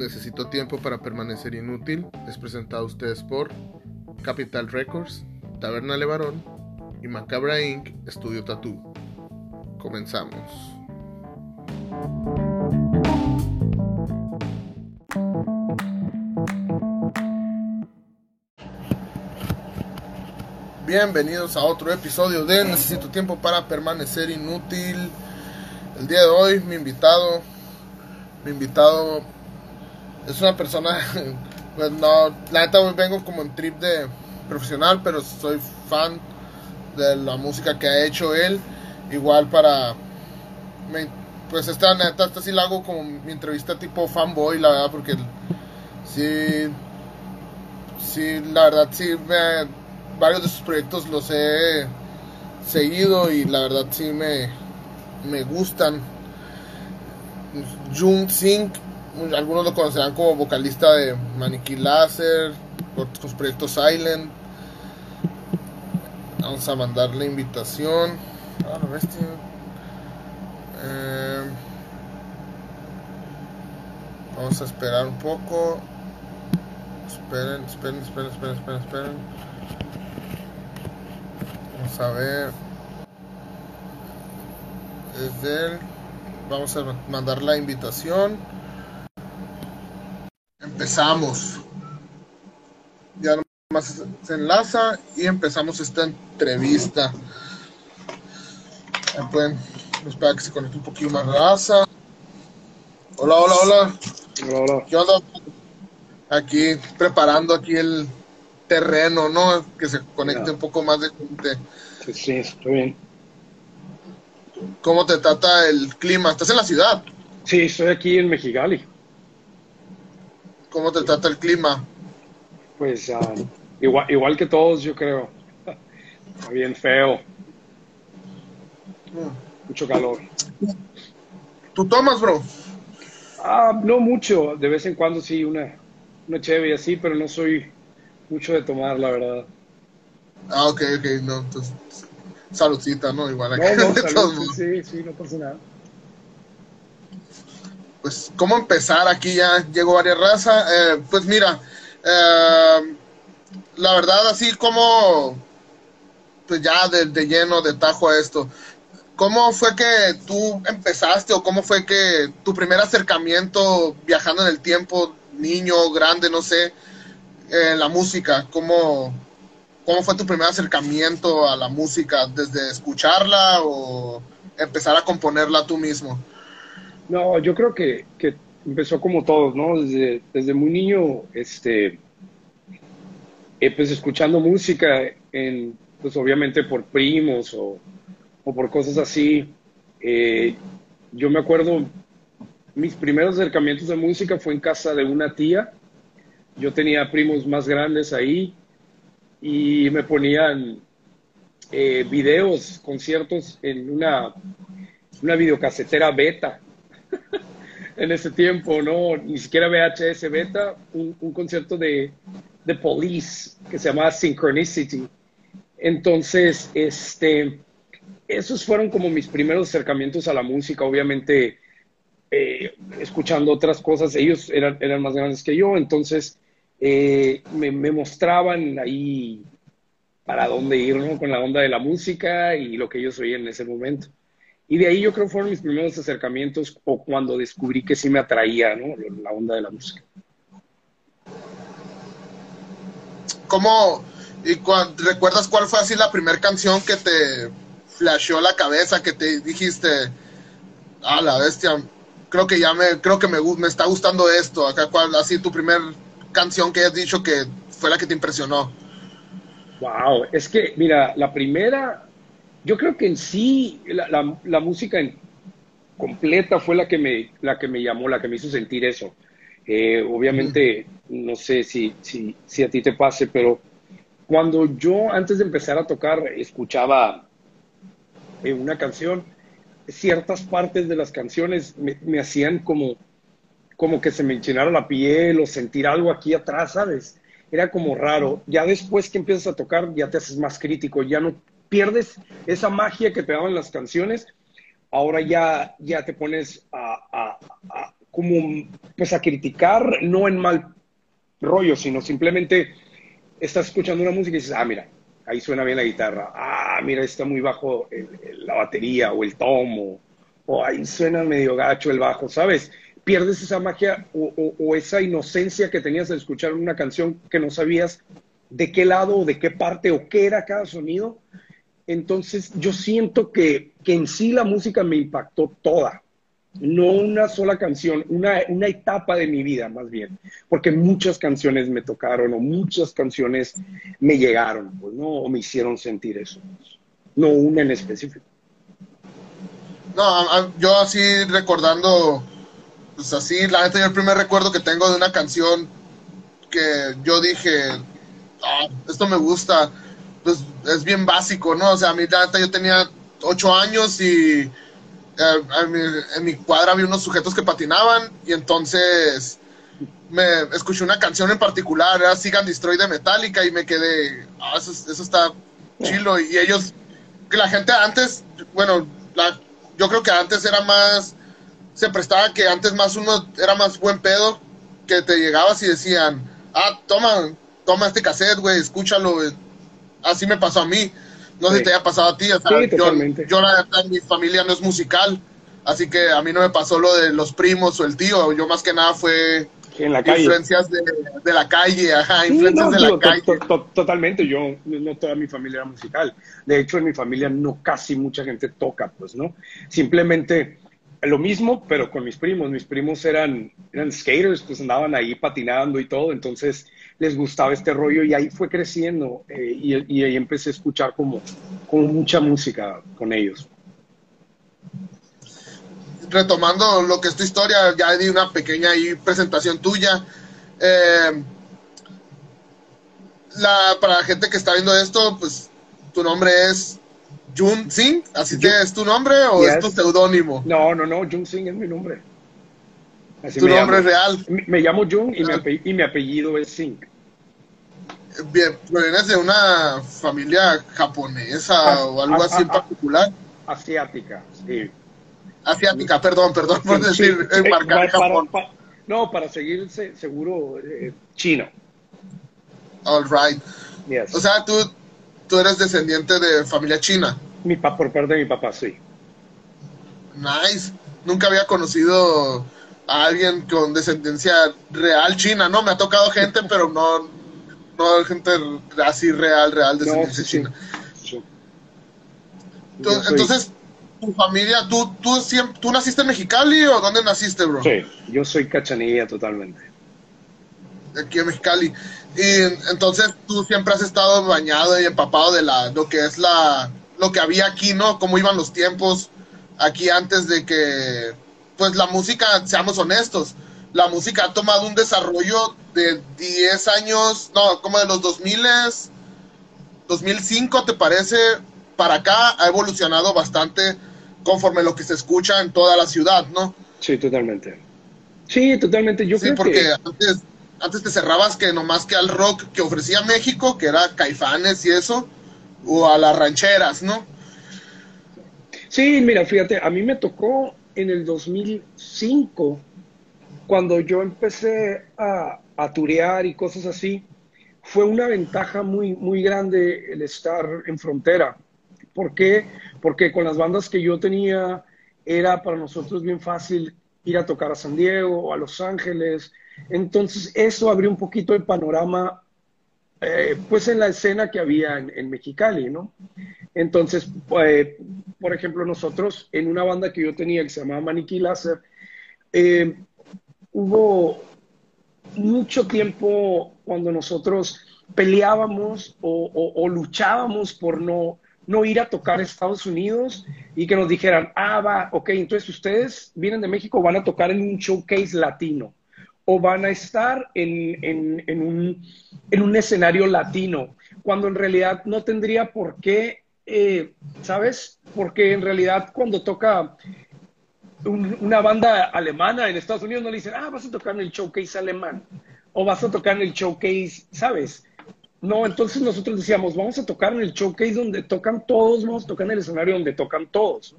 Necesito tiempo para permanecer inútil es presentado a ustedes por Capital Records, Taberna Levarón y Macabra Inc. Estudio Tattoo. Comenzamos. Bienvenidos a otro episodio de Necesito tiempo para permanecer inútil. El día de hoy mi invitado, mi invitado es una persona, pues no, la neta hoy vengo como en trip de profesional, pero soy fan de la música que ha hecho él. Igual para, pues esta neta, esta sí la hago como mi entrevista tipo fanboy, la verdad, porque sí, sí, la verdad sí, me, varios de sus proyectos los he seguido y la verdad sí me, me gustan. Jung Sink, algunos lo conocerán como vocalista de Maniquí Láser, por sus proyectos Silent. Vamos a mandar la invitación. Ah, la bestia. Eh, vamos a esperar un poco. Esperen, esperen, esperen, esperen, esperen. Vamos a ver. Es de él. Vamos a mandar la invitación. Empezamos. Ya nomás se enlaza y empezamos esta entrevista. Ya pueden esperar que se conecte un poquito más raza. Hola, hola, hola. Hola, hola. ¿Qué onda? Aquí preparando aquí el terreno, ¿no? Que se conecte un poco más de gente. Sí, sí, estoy bien. ¿Cómo te trata el clima? ¿Estás en la ciudad? Sí, estoy aquí en Mexicali. ¿Cómo te trata el clima? Pues ah, igual, igual que todos, yo creo. Está bien feo, mucho calor. ¿Tú tomas, bro? Ah, no mucho, de vez en cuando sí, una, una cheve y así, pero no soy mucho de tomar, la verdad. Ah, ok, ok, no, entonces, saludcita, ¿no? Igual No, acá, no, salud, modos. sí, sí, no pasa nada. Pues, ¿cómo empezar? Aquí ya llegó varias razas. Eh, pues mira, eh, la verdad, así como, pues ya de, de lleno, de tajo a esto, ¿cómo fue que tú empezaste o cómo fue que tu primer acercamiento viajando en el tiempo, niño, grande, no sé, en la música? ¿Cómo, ¿Cómo fue tu primer acercamiento a la música? ¿Desde escucharla o empezar a componerla tú mismo? No, yo creo que, que empezó como todos, ¿no? Desde, desde muy niño, este, eh, pues escuchando música, en, pues obviamente por primos o, o por cosas así. Eh, yo me acuerdo, mis primeros acercamientos de música fue en casa de una tía. Yo tenía primos más grandes ahí y me ponían eh, videos, conciertos en una, una videocasetera beta en ese tiempo, ¿no? Ni siquiera VHS beta, un, concierto de, de Police que se llamaba Synchronicity. Entonces, este, esos fueron como mis primeros acercamientos a la música, obviamente eh, escuchando otras cosas, ellos eran, eran más grandes que yo, entonces eh, me, me mostraban ahí para dónde ir, ¿no? Con la onda de la música y lo que ellos oían en ese momento. Y de ahí yo creo fueron mis primeros acercamientos o cuando descubrí que sí me atraía, ¿no? La onda de la música. ¿Cómo, y cuan- recuerdas cuál fue así la primera canción que te flasheó la cabeza, que te dijiste, ah, la bestia, creo que ya me, creo que me, me está gustando esto, acá cuál, así tu primer canción que has dicho que fue la que te impresionó? Wow, es que, mira, la primera, yo creo que en sí la, la- la música en- completa fue la que me, la que me llamó, la que me hizo sentir eso. Eh, obviamente, no sé si, si, si a ti te pase, pero cuando yo antes de empezar a tocar escuchaba eh, una canción, ciertas partes de las canciones me, me hacían como, como que se me enchinara la piel o sentir algo aquí atrás, ¿sabes? Era como raro. Ya después que empiezas a tocar, ya te haces más crítico, ya no pierdes esa magia que te daban las canciones. Ahora ya, ya te pones a, como, pues a criticar, no en mal rollo, sino simplemente estás escuchando una música y dices, ah, mira, ahí suena bien la guitarra, ah, mira, está muy bajo la batería o el tomo, o ahí suena medio gacho el bajo, ¿sabes? Pierdes esa magia o, esa inocencia que tenías al escuchar una canción que no sabías de qué lado o de qué parte o qué era cada sonido. Entonces yo siento que, que en sí la música me impactó toda, no una sola canción, una, una, etapa de mi vida más bien, porque muchas canciones me tocaron o muchas canciones me llegaron, pues, ¿no? O me hicieron sentir eso, no una en específico. No, yo así recordando, pues así, la neta, yo el primer recuerdo que tengo de una canción que yo dije, ah, esto me gusta, pues es bien básico, ¿no? O sea, a mí la neta yo tenía ocho años y eh, en mi cuadra había unos sujetos que patinaban y entonces me escuché una canción en particular, era Sigan Destroy de Metallica y me quedé, ah, eso, está chilo. Y ellos, que la gente antes, bueno, yo creo que antes era más, se prestaba que antes más uno era más buen pedo, que te llegabas y decían, ah, toma, toma este cassette, güey, escúchalo, Así me pasó a mí. No sé si te haya pasado a ti. O sea, yo, yo, la mi familia no es musical, así que a mí no me pasó lo de los primos o el tío. Yo más que nada fue en la calle. influencias de, de, la calle, ajá, influencias de la calle. totalmente, yo, no toda mi familia era musical. De hecho, en mi familia no casi mucha gente toca, pues, ¿no? Simplemente lo mismo, pero con mis primos. Mis primos eran, eran skaters, pues andaban ahí patinando y todo, entonces les gustaba este rollo y ahí fue creciendo eh, y, ahí empecé a escuchar como, como mucha música con ellos. Retomando lo que es tu historia, ya di una pequeña presentación tuya. Eh, la, para la gente que está viendo esto, pues tu nombre es Jun Singh, ¿así es tu nombre o es tu seudónimo? No, no, no, Jun Singh es mi nombre. tu nombre es real. Me, llamo Jun y, mi apellido, es Singh. Bien, ¿vienes de una familia japonesa o algo así en particular? Asiática, sí. Asiática, perdón, perdón por decir, eh, marcar Japón. no, para seguir seguro, eh, China. All right. O sea, tú, tú eres descendiente de familia china. Mi papá, por parte de mi papá, sí. Nice. Nunca había conocido a alguien con descendencia real china, ¿no? Me ha tocado gente, pero no, no gente así real, real descendencia china. Entonces, tu familia, ¿tú, tú, ¿tú naciste en Mexicali o dónde naciste, bro? Sí, yo soy cachanilla totalmente. Aquí en Mexicali. Y entonces tú siempre has estado bañado y empapado de la, lo que es la, lo que había aquí, ¿no? Cómo iban los tiempos aquí antes de que, pues la música, seamos honestos, la música ha tomado un desarrollo de 10 años, no, como de los 2000, 2005, ¿te parece? Para acá ha evolucionado bastante conforme lo que se escucha en toda la ciudad, ¿no? Sí, totalmente. Sí, totalmente. Yo sí, porque antes antes te cerrabas que nomás que al rock que ofrecía México, que era Caifanes y eso, o a las rancheras, ¿no? Sí, mira, fíjate, a mí me tocó en el 2005, cuando yo empecé a, a turear y cosas así, fue una ventaja muy, muy grande el estar en frontera. ¿Por qué? Porque con las bandas que yo tenía era para nosotros bien fácil ir a tocar a San Diego o a Los Ángeles entonces, eso abrió un poquito el panorama, eh, pues en la escena que había en, Mexicali, ¿no? Entonces, pues, por ejemplo, nosotros en una banda que yo tenía que se llamaba Maniquí Láser, eh, hubo mucho tiempo cuando nosotros peleábamos o, luchábamos por no, no ir a tocar a Estados Unidos y que nos dijeran, ah, va, ok, entonces ustedes vienen de México, van a tocar en un showcase latino o van a estar en, un, escenario latino, cuando en realidad no tendría por qué, eh, ¿sabes? Porque en realidad cuando toca una banda alemana en Estados Unidos no le dicen, ah, vas a tocar en el showcase alemán o vas a tocar en el showcase, ¿sabes? No, entonces nosotros decíamos, vamos a tocar en el showcase donde tocan todos, vamos a tocar en el escenario donde tocan todos.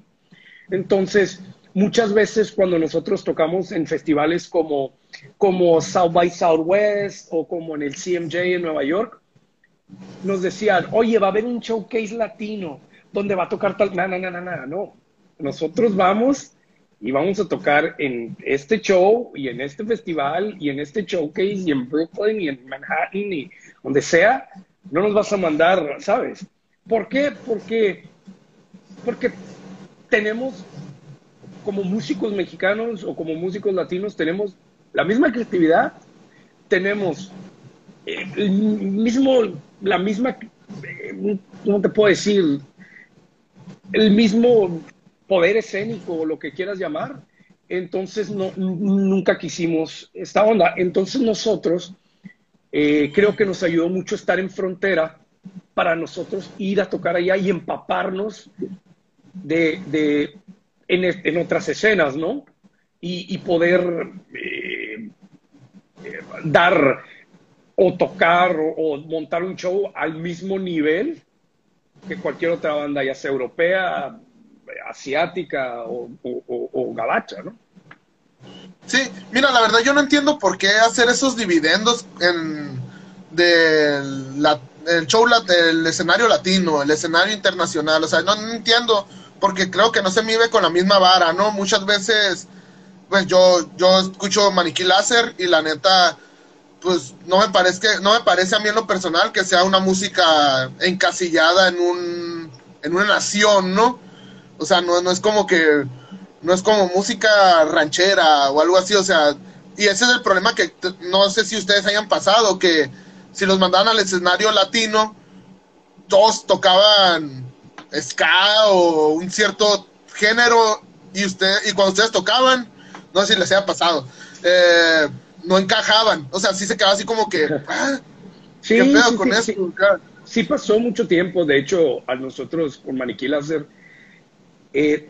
Entonces, muchas veces cuando nosotros tocamos en festivales como, como South by Southwest o como en el CMJ en Nueva York, nos decían, oye, va a haber un showcase latino donde va a tocar tal... No, no, no, no, no. Nosotros vamos y vamos a tocar en este show y en este festival y en este showcase y en Brooklyn y en Manhattan y donde sea, no nos vas a mandar, ¿sabes? ¿Por qué? Porque, porque tenemos como músicos mexicanos o como músicos latinos tenemos la misma creatividad, tenemos eh, el mismo, la misma, eh, ¿cómo te puedo decir? El mismo poder escénico o lo que quieras llamar. Entonces no, nunca quisimos esta onda. Entonces nosotros eh, creo que nos ayudó mucho estar en frontera para nosotros ir a tocar allá y empaparnos de, de en, otras escenas, ¿no? Y, poder eh, eh, dar o tocar o, montar un show al mismo nivel que cualquier otra banda, ya sea europea, asiática o, o, gabacha, ¿no? Sí, mira, la verdad yo no entiendo por qué hacer esos dividendos en del el show el escenario latino, el escenario internacional, o sea, no, entiendo porque creo que no se mide con la misma vara, ¿no? Muchas veces pues yo yo escucho Maniquí Láser y la neta pues no me parece no me parece a mí en lo personal que sea una música encasillada en un en una nación, ¿no? O sea, no, no es como que, no es como música ranchera o algo así, o sea, y ese es el problema que no sé si ustedes hayan pasado, que si los mandaban al escenario latino, todos tocaban ska o un cierto género y usted y cuando ustedes tocaban, no sé si les haya pasado, eh, no encajaban, o sea, sí se quedaba así como que, ah, sí, ¿qué pedo con eso? Sí. pasó mucho tiempo, de hecho, a nosotros con Maniquí Láser eh,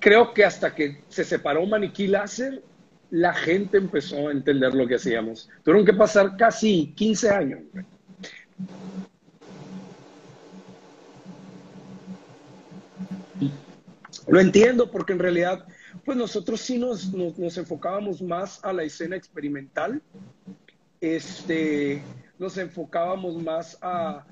creo que hasta que se separó Maniquí Láser, la gente empezó a entender lo que hacíamos. Tuvieron que pasar casi 15 años. Lo entiendo porque en realidad, pues nosotros sí nos, nos, enfocábamos más a la escena experimental. Este, nos enfocábamos más a,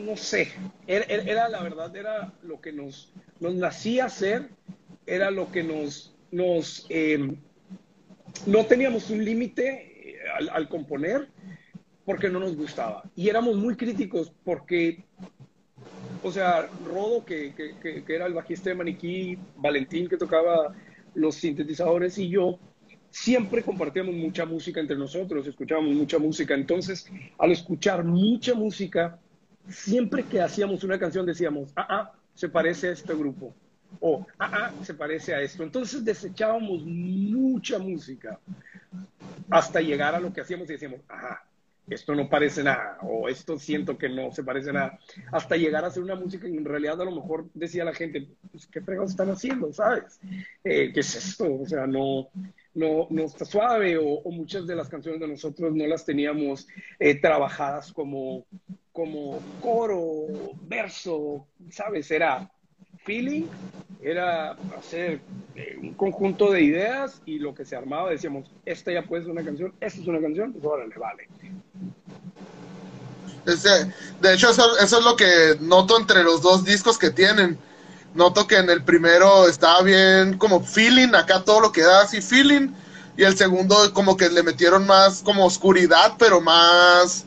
no sé, era, la verdad, era lo que nos, nos nacía hacer, era lo que nos, nos em, no teníamos un límite eh, al, componer porque no nos gustaba. Y éramos muy críticos porque, o sea, Rodo, que, que, que era el bajista de Maniquí, Valentín, que tocaba los sintetizadores, y yo, siempre compartíamos mucha música entre nosotros, escuchábamos mucha música. Entonces, al escuchar mucha música, siempre que hacíamos una canción decíamos, ah, ah, se parece a este grupo. O, ah, ah, se parece a esto. Entonces desechábamos mucha música hasta llegar a lo que hacíamos y decíamos, ajá, esto no parece nada, o esto siento que no se parece nada, hasta llegar a hacer una música que en realidad a lo mejor decía la gente, pues, ¿qué fregados están haciendo, sabes? Eh, ¿Qué es esto? O sea, no, no, no está suave, o, muchas de las canciones de nosotros no las teníamos eh, trabajadas como, como coro, verso, ¿sabes? Era feeling, era hacer eh, un conjunto de ideas y lo que se armaba decíamos, esta ya puede ser una canción, esta es una canción, pues ahora le vale. de hecho, eso, eso, es lo que noto entre los dos discos que tienen. Noto que en el primero estaba bien como feeling, acá todo lo que da así feeling, y el segundo como que le metieron más como oscuridad, pero más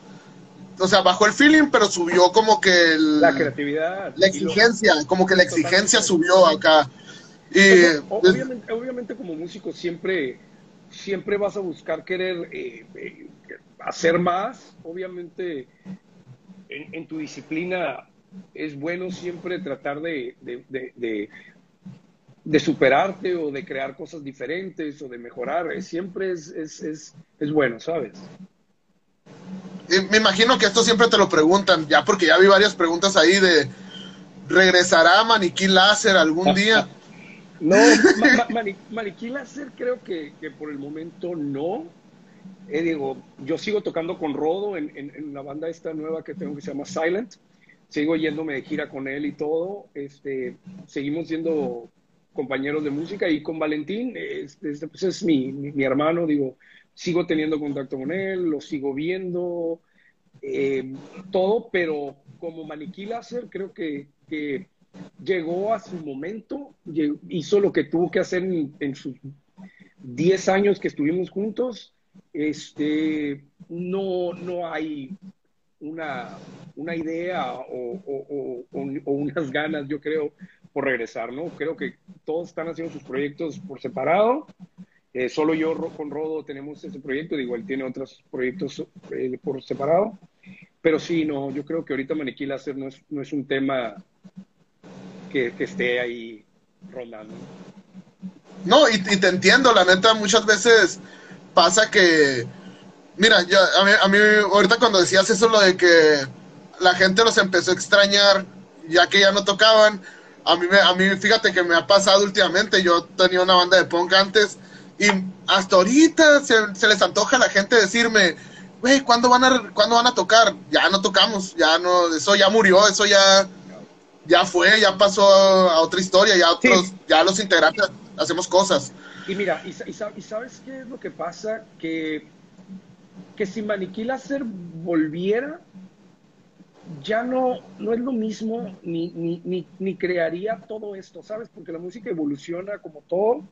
o sea, bajó el feeling, pero subió como que la creatividad. La exigencia, como que la exigencia subió acá. Y, obviamente, obviamente, como músico siempre, siempre vas a buscar querer eh, eh, hacer más. Obviamente en, tu disciplina es bueno siempre tratar de, de, de, superarte o de crear cosas diferentes o de mejorar. Siempre es, es, es, es bueno, ¿sabes? me imagino que esto siempre te lo preguntan, ya porque ya vi varias preguntas ahí de ¿regresará Maniquí Láser algún día? no, Maniquí Láser creo que, por el momento no. Eh, digo, yo sigo tocando con Rodo en, en, la banda esta nueva que tengo que se llama Silent. Sigo yéndome de gira con él y todo. Este, seguimos siendo compañeros de música y con Valentín, este, pues es mi, mi, hermano, digo, sigo teniendo contacto con él, lo sigo viendo, eh, todo, pero como Maniquí Láser creo que, que, llegó a su momento, hizo lo que tuvo que hacer en, en sus 10 años que estuvimos juntos, este, no, no hay una, una idea o, o, unas ganas, yo creo, por regresar, ¿no? Creo que todos están haciendo sus proyectos por separado. Eh, solo yo con Rodo tenemos ese proyecto, digo, él tiene otros proyectos eh, por separado. Pero sí, no, yo creo que ahorita Maniquí Láser no es, no es un tema que, esté ahí rondando. No, y, te entiendo, la neta, muchas veces pasa que Mira, yo, a, mí, a mí, ahorita cuando decías eso, lo de que la gente los empezó a extrañar, ya que ya no tocaban, a mí, me, a mí fíjate que me ha pasado últimamente, yo tenía una banda de punk antes, y hasta ahorita se, les antoja a la gente decirme, güey, ¿cuándo, van a, ¿cuándo van a tocar? Ya no tocamos, ya no, eso ya murió, eso ya, ya fue, ya pasó a otra historia, ya otros, ya los integrantes hacemos cosas. Y mira, y, y, sabes qué es lo que pasa? Que que si Maniquí Láser volviera, ya no, no es lo mismo ni, ni, ni, crearía todo esto, ¿sabes? Porque la música evoluciona como todo.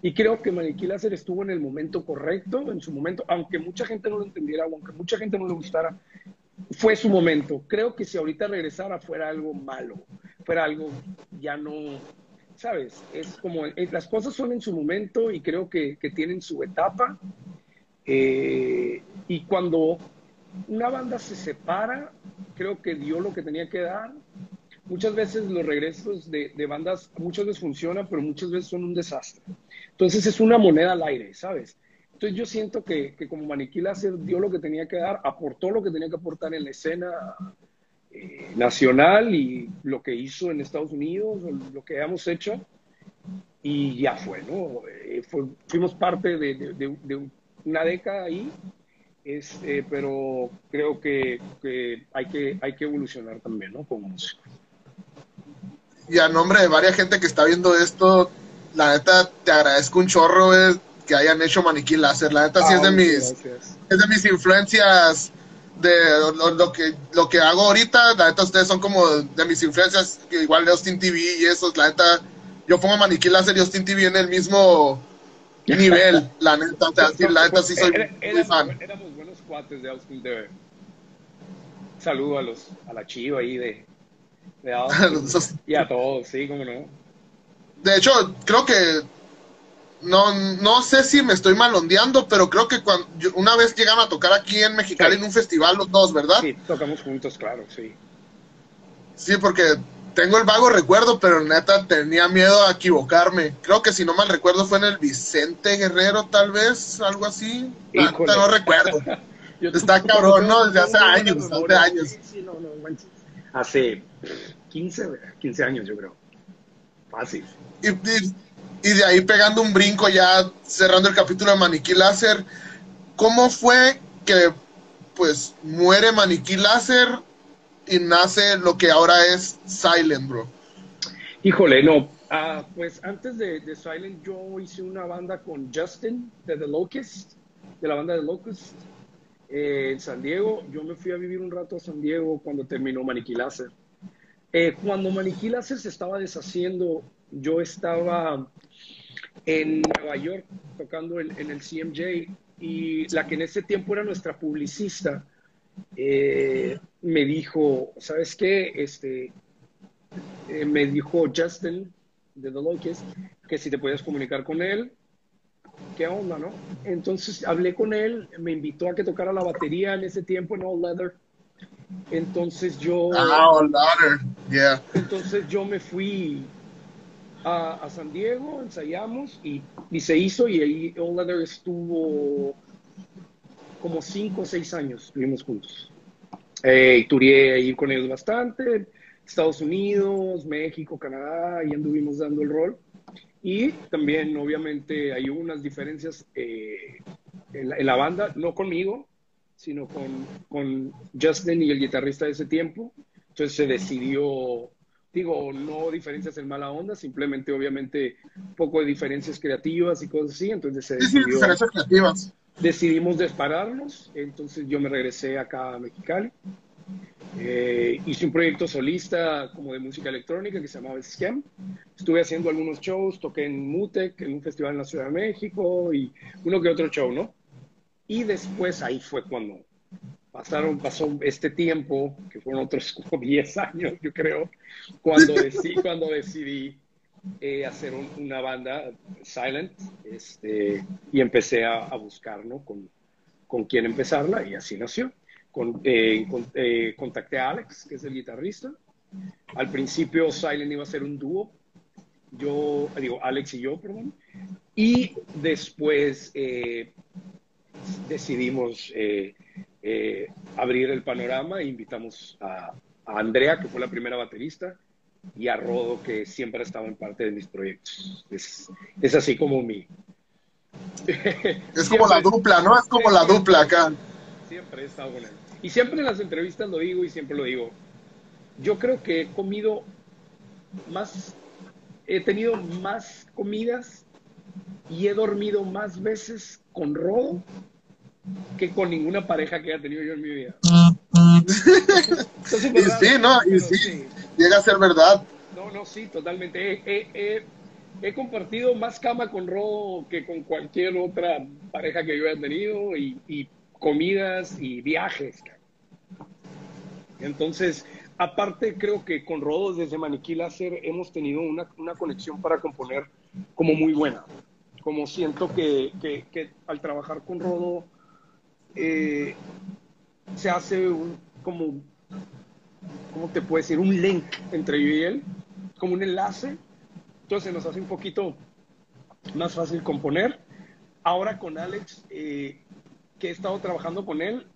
Y creo que Maniquí Láser estuvo en el momento correcto, en su momento, aunque mucha gente no lo entendiera aunque mucha gente no le gustara, fue su momento. Creo que si ahorita regresara fuera algo malo, fuera algo ya no, ¿sabes? Es como, eh, las cosas son en su momento y creo que, que tienen su etapa eh, y cuando una banda se separa, creo que dio lo que tenía que dar. Muchas veces los regresos de, bandas, muchas veces funcionan, pero muchas veces son un desastre. Entonces es una moneda al aire, ¿sabes? Entonces yo siento que, como Maniquí Láser dio lo que tenía que dar, aportó lo que tenía que aportar en la escena eh, nacional y lo que hizo en Estados Unidos, lo que hemos hecho, y ya fue, ¿no? Eh, fuimos parte de, de, de, una década ahí, este, pero creo que, que, hay que hay que evolucionar también, ¿no? Como músico. Y a nombre de varias gente que está viendo esto, la neta te agradezco un chorro que hayan hecho Maniquí Láser. La neta sí es de mis es de mis influencias de lo, que lo que hago ahorita. La neta ustedes son como de mis influencias, igual de Austin TV y eso. La neta yo pongo Maniquí Láser y Austin TV en el mismo nivel, la neta, la neta sí soy muy fan. Éramos buenos cuates de Austin TV. Saludo a los, a la chiva ahí de, de Austin. y a todos, sí, cómo no. De hecho, creo que no, no sé si me estoy malondeando, pero creo que cuando una vez llegaron a tocar aquí en Mexicali en un festival los dos, ¿verdad? Sí, tocamos juntos, claro, sí. Sí, porque tengo el vago recuerdo, pero neta tenía miedo a equivocarme. Creo que si no mal recuerdo fue en el Vicente Guerrero, tal vez, algo así. no recuerdo. Está cabrón, ¿no? Desde hace años, hace años. Sí, no, no, hace 15, 15 años, yo creo. Fácil. Y, y, de ahí pegando un brinco, ya cerrando el capítulo de Maniquí Láser, ¿cómo fue que, pues, muere Maniquí Láser y nace lo que ahora es Silent, bro? Híjole, no. Uh, pues antes de, de, Silent yo hice una banda con Justin de The Locust, de la banda The Locust, eh, en San Diego. Yo me fui a vivir un rato a San Diego cuando terminó Maniquí Láser. Eh, cuando Maniquí Láser se estaba deshaciendo, yo estaba en Nueva York tocando en, en el CMJ y la que en ese tiempo era nuestra publicista, eh, me dijo, ¿sabes qué? Este, eh, me dijo Justin de The Locust que si te podías comunicar con él, ¿qué onda, no? Entonces hablé con él, me invitó a que tocara la batería en ese tiempo en All Leather. Entonces yo. Ah, All Leather, yeah. Entonces yo me fui a, a San Diego, ensayamos y, y, se hizo y ahí All Leather estuvo como cinco o seis años estuvimos juntos. Eh, turié ahí con ellos bastante, Estados Unidos, México, Canadá, y anduvimos dando el rol. Y también, obviamente, hay unas diferencias eh, en, la, banda, no conmigo, sino con, con Justin y el guitarrista de ese tiempo. Entonces se decidió, digo, no diferencias en mala onda, simplemente obviamente un poco de diferencias creativas y cosas así, entonces se decidió... Sí, diferencias creativas. Decidimos dispararnos, entonces yo me regresé acá a Mexicali. Eh, hice un proyecto solista como de música electrónica que se llamaba Scam. Estuve haciendo algunos shows, toqué en Mutec, en un festival en la Ciudad de México y uno que otro show, ¿no? Y después ahí fue cuando pasaron, pasó este tiempo, que fueron otros como 10 años, yo creo, cuando decidí, cuando decidí eh, hacer una banda Silent este, y empecé a, buscar, ¿no? Con, con quién empezarla y así nació. Con, eh, eh, contacté a Alex, que es el guitarrista. Al principio Silent iba a ser un dúo, yo, digo, Alex y yo, perdón. Y después decidimos eh, abrir el panorama e invitamos a, Andrea, que fue la primera baterista, y a Rodo, que siempre ha estado en parte de mis proyectos. Es, es así como mi... es como la dupla, ¿no? Es como la dupla acá. Siempre he estado con él. Y siempre en las entrevistas lo digo y siempre lo digo. Yo creo que he comido más, he tenido más comidas y he dormido más veces con Rodo que con ninguna pareja que haya tenido yo en mi vida. y sí, ¿no? Y sí, llega a ser verdad. No, no, sí, totalmente. He, compartido más cama con Rodo que con cualquier otra pareja que yo haya tenido y, comidas y viajes. Entonces, aparte creo que con Rodo desde Maniquí Láser hemos tenido una, conexión para componer como muy buena. Como siento que, que al trabajar con Rodo eh, se hace un, como, ¿cómo te puedo decir? Un link entre yo y él, como un enlace. Entonces nos hace un poquito más fácil componer. Ahora con Alex, eh, que he estado trabajando con él,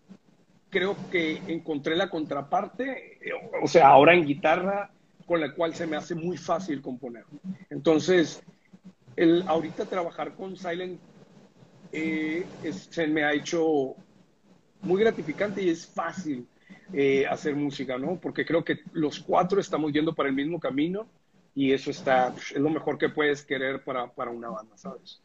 creo que encontré la contraparte, o sea, ahora en guitarra, con la cual se me hace muy fácil componer. Entonces, el ahorita trabajar con Silent eh, se me ha hecho muy gratificante y es fácil eh, hacer música, ¿no? Porque creo que los cuatro estamos yendo para el mismo camino y eso está, es lo mejor que puedes querer para, para una banda, ¿sabes?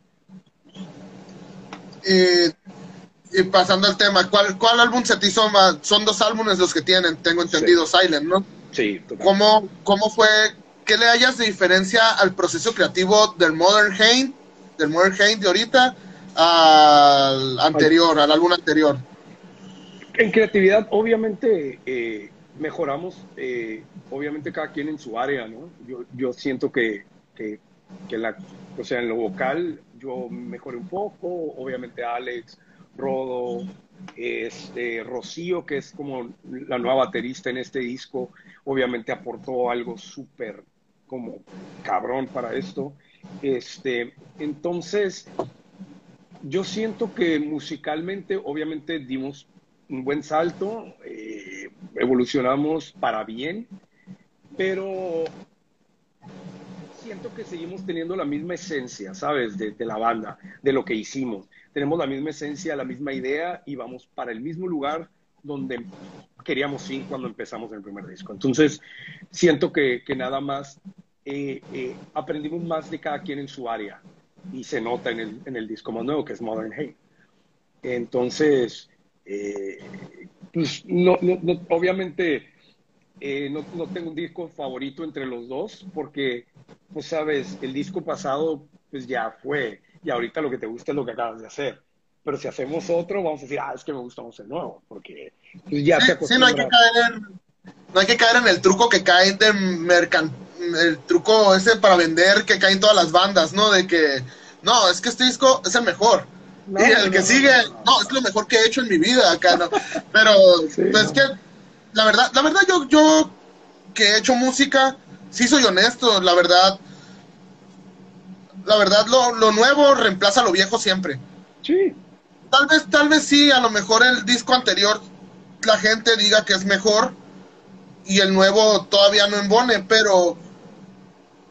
y pasando al tema, ¿cuál, ¿cuál álbum se te hizo más? Son dos álbumes los que tienen, tengo entendido, Silent, ¿no? Sí, ¿Cómo, ¿Cómo fue, qué le hayas de diferencia al proceso creativo del Modern Hain, del Modern Hain de ahorita, al anterior, al álbum anterior? En creatividad, obviamente, eh, mejoramos, eh, obviamente cada quien en su área, ¿no? Yo, yo siento que, que, la, o sea, en lo vocal yo mejoré un poco, obviamente Alex, Rodo, este, Rocío, que es como la nueva baterista en este disco, obviamente aportó algo súper como cabrón para esto. Este, entonces, yo siento que musicalmente, obviamente dimos un buen salto, eh, evolucionamos para bien, pero siento que seguimos teniendo la misma esencia, ¿sabes? De, la banda, de lo que hicimos. Tenemos la misma esencia, la misma idea y vamos para el mismo lugar donde queríamos ir cuando empezamos el primer disco. Entonces, siento que, nada más eh, eh, aprendimos más de cada quien en su área y se nota en el, en el disco más nuevo que es Modern Hate. Entonces, eh, pues no, no, obviamente eh, no, no, tengo un disco favorito entre los dos porque, pues sabes, el disco pasado pues ya fue y ahorita lo que te gusta es lo que acabas de hacer. Pero si hacemos otro, vamos a decir, ah, es que me gusta más el nuevo, porque pues ya sí, sí, no hay que caer en, no hay que caer en el truco que cae de mercan, el truco ese para vender que caen todas las bandas, ¿no? De que, no, es que este disco es el mejor y el que sigue, no, es lo mejor que he hecho en mi vida acá, ¿no? Pero, pues que, la verdad, la verdad, yo, yo que he hecho música, sí soy honesto, la verdad. La verdad, lo, lo nuevo reemplaza lo viejo siempre. Sí. Tal vez, tal vez sí, a lo mejor el disco anterior la gente diga que es mejor y el nuevo todavía no embone, pero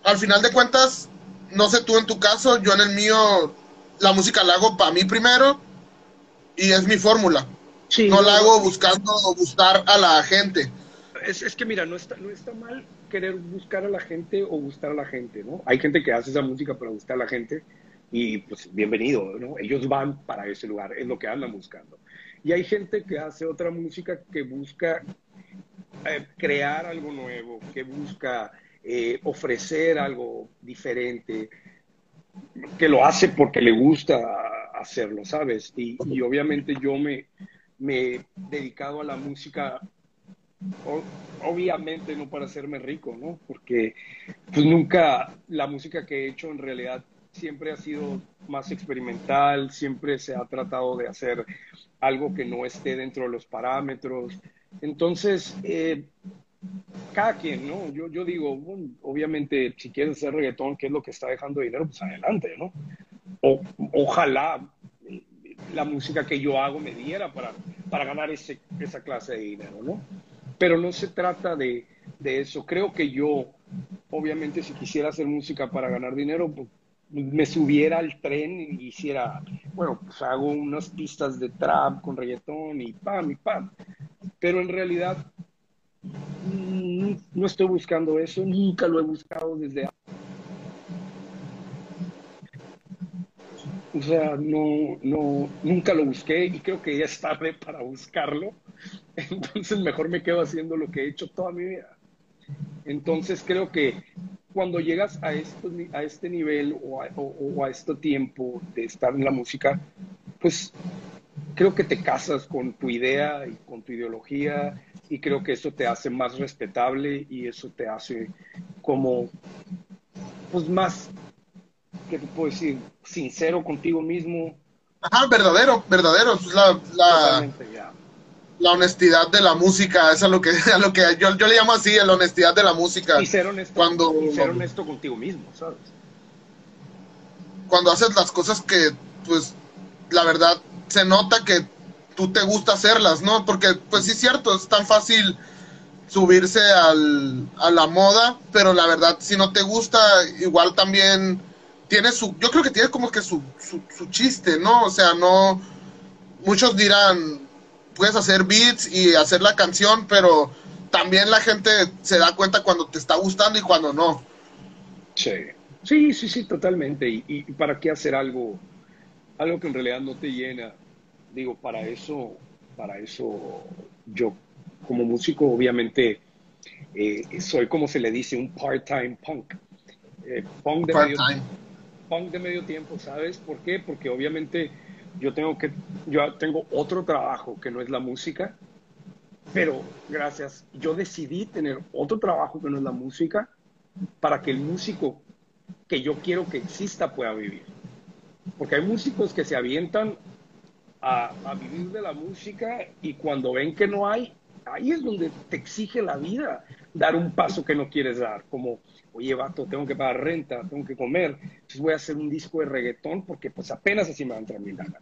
al final de cuentas, no sé tú en tu caso, yo en el mío la música la hago para mí primero y es mi fórmula. no la hago buscando gustar a la gente. es, es, que mira, no está, no está mal querer buscar a la gente o gustar a la gente, ¿no? Hay gente que hace esa música para gustar a la gente y pues bienvenido, ¿no? Ellos van para ese lugar, es lo que andan buscando. Y hay gente que hace otra música que busca eh, crear algo nuevo, que busca eh, ofrecer algo diferente, que lo hace porque le gusta hacerlo, ¿sabes? Y, y obviamente yo me, me he dedicado a la música obviamente no para hacerme rico, ¿no? Porque pues nunca la música que he hecho en realidad siempre ha sido más experimental, siempre se ha tratado de hacer algo que no esté dentro de los parámetros. Entonces, eh, cada quien, ¿no? Yo, yo digo, obviamente, si quieres hacer reggaetón, ¿qué es lo que está dejando dinero? Pues adelante, ¿no? O, ojalá la música que yo hago me diera para, para ganar ese, esa clase de dinero, ¿no? Pero no se trata de, de, eso. Creo que yo, obviamente, si quisiera hacer música para ganar dinero, pues, me subiera al tren y hiciera, bueno, pues hago unas pistas de trap con reggaetón y pam y pam. Pero en realidad no estoy buscando eso, nunca lo he buscado desde O sea, no, no, nunca lo busqué y creo que ya es tarde para buscarlo. Entonces mejor me quedo haciendo lo que he hecho toda mi vida. Entonces creo que cuando llegas a, esto, a este nivel o a, o, a este tiempo de estar en la música, pues creo que te casas con tu idea y con tu ideología y creo que eso te hace más respetable y eso te hace como pues más ¿qué te puedo decir? Sincero contigo mismo. Ajá, verdadero, verdadero. La, la, la honestidad de la música, es a lo que, a lo que yo, yo le llamo así, la honestidad de la música. Y ser honesto, cuando, ser honesto contigo mismo, ¿sabes? Cuando haces las cosas que, pues, la verdad, se nota que tú te gusta hacerlas, ¿no? Porque, pues sí es cierto, es tan fácil subirse al, a la moda, pero la verdad, si no te gusta, igual también tiene su, yo creo que tiene como que su, su, chiste, ¿no? O sea, no, muchos dirán, puedes hacer beats y hacer la canción, pero también la gente se da cuenta cuando te está gustando y cuando no. Sí, sí, sí, sí, totalmente. ¿Y, y para qué hacer algo, algo que en realidad no te llena? Digo, para eso, para eso yo como músico obviamente eh, soy como se le dice un part-time punk. Eh, punk de medio, punk de medio tiempo, ¿sabes? ¿Por qué? Porque obviamente yo tengo que, yo tengo otro trabajo que no es la música, pero gracias, yo decidí tener otro trabajo que no es la música para que el músico que yo quiero que exista pueda vivir. Porque hay músicos que se avientan a, vivir de la música y cuando ven que no hay, ahí es donde te exige la vida dar un paso que no quieres dar, como oye, vato, tengo que pagar renta, tengo que comer, entonces voy a hacer un disco de reggaetón porque pues apenas así me va a entrar mi lana.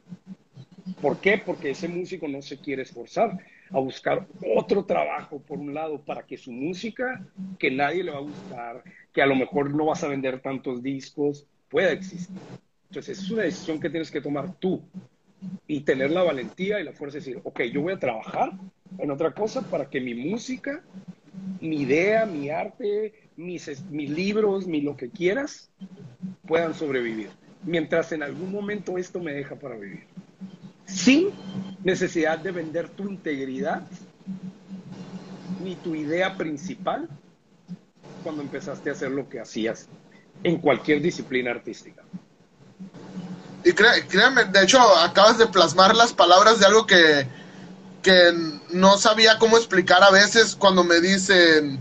¿Por qué? Porque ese músico no se quiere esforzar a buscar otro trabajo, por un lado, para que su música, que nadie le va a gustar, que a lo mejor no vas a vender tantos discos, pueda existir. Entonces, es una decisión que tienes que tomar tú y tener la valentía y la fuerza de decir, ok, yo voy a trabajar en otra cosa para que mi música, mi idea, mi arte, mis, mis libros, mi lo que quieras, puedan sobrevivir. Mientras en algún momento esto me deja para vivir. Sin necesidad de vender tu integridad ni tu idea principal cuando empezaste a hacer lo que hacías en cualquier disciplina artística. Y créanme, de hecho, acabas de plasmar las palabras de algo que, que no sabía cómo explicar a veces cuando me dicen,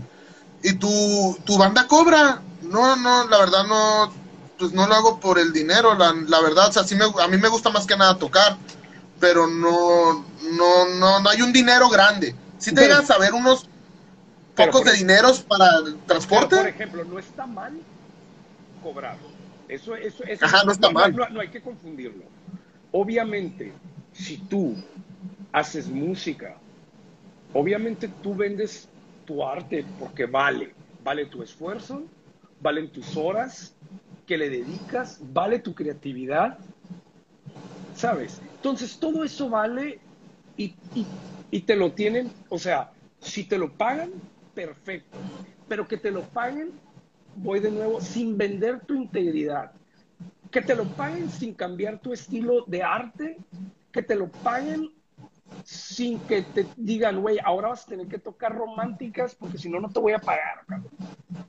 ¿Y tu, tu banda cobra? No, no, la verdad no, pues no lo hago por el dinero, la, la verdad, o sea, sí me, a mí me gusta más que nada tocar, pero no, no, no, no hay un dinero grande. Si te llegan a saber unos pocos de dineros para el transporte. por ejemplo, no está mal cobrar. Eso, eso, eso Ajá, no está mal. No, no hay que confundirlo. Obviamente, si tú haces música, obviamente tú vendes tu arte porque vale, vale tu esfuerzo, valen tus horas que le dedicas, vale tu creatividad, ¿sabes? Entonces todo eso vale y, y, te lo tienen, o sea, si te lo pagan, perfecto, pero que te lo paguen, voy de nuevo, sin vender tu integridad, que te lo paguen sin cambiar tu estilo de arte, que te lo paguen sin que te digan, güey, ahora vas a tener que tocar románticas porque si no, no te voy a pagar.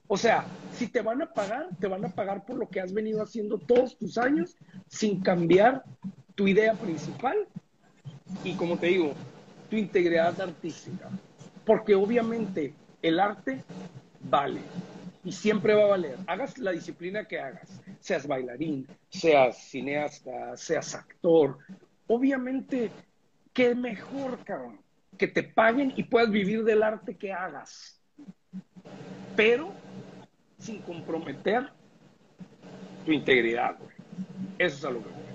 O sea, si te van a pagar, te van a pagar por lo que has venido haciendo todos tus años sin cambiar tu idea principal y, como te digo, tu integridad artística. Porque obviamente el arte vale y siempre va a valer. Hagas la disciplina que hagas, seas bailarín, seas cineasta, seas actor. Obviamente qué mejor, cabrón, que te paguen y puedas vivir del arte que hagas. Pero sin comprometer tu integridad, güey. Eso es algo que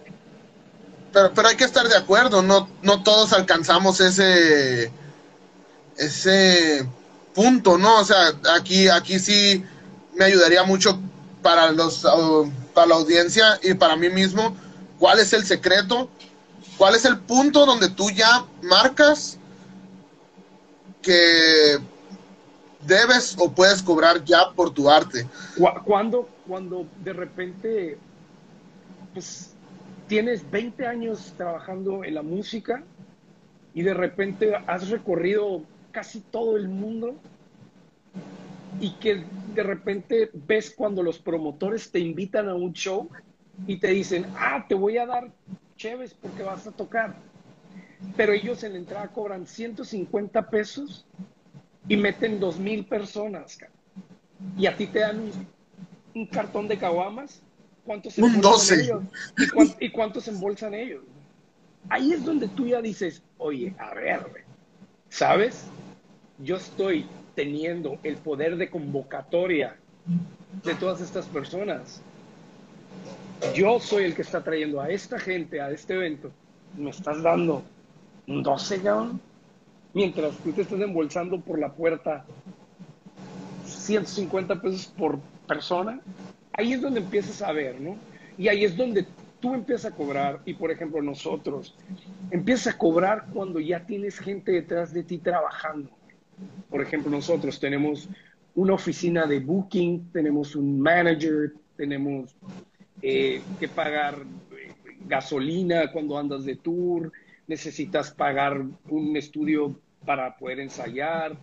pero, pero hay que estar de acuerdo, no, todos alcanzamos ese punto, ¿no? O sea, aquí sí me ayudaría mucho para los para la audiencia y para mí mismo, cuál es el secreto ¿Cuál es el punto donde tú ya marcas que debes o puedes cobrar ya por tu arte? Cuando, cuando de repente pues, tienes 20 años trabajando en la música y de repente has recorrido casi todo el mundo y que de repente ves cuando los promotores te invitan a un show y te dicen, ah, te voy a dar chéves porque vas a tocar. Pero ellos en la entrada cobran 150 pesos y meten 2 mil personas. Y a ti te dan un, cartón de caguamas. ¿Cuántos un 12. Ellos? ¿Y, cuántos embolsan ellos? Ahí es donde tú ya dices, oye, a ver, ¿sabes? Yo estoy teniendo el poder de convocatoria de todas estas personas yo soy el que está trayendo a esta gente a este evento, me estás dando un 12, cabrón, mientras tú te estás embolsando por la puerta 150 pesos por persona, ahí es donde empiezas a ver, ¿no? Y ahí es donde tú empiezas a cobrar, y por ejemplo nosotros, empiezas a cobrar cuando ya tienes gente detrás de ti trabajando. Por ejemplo, nosotros tenemos una oficina de booking, tenemos un manager, tenemos eh, que pagar eh, gasolina cuando andas de tour, necesitas pagar un estudio para poder ensayar.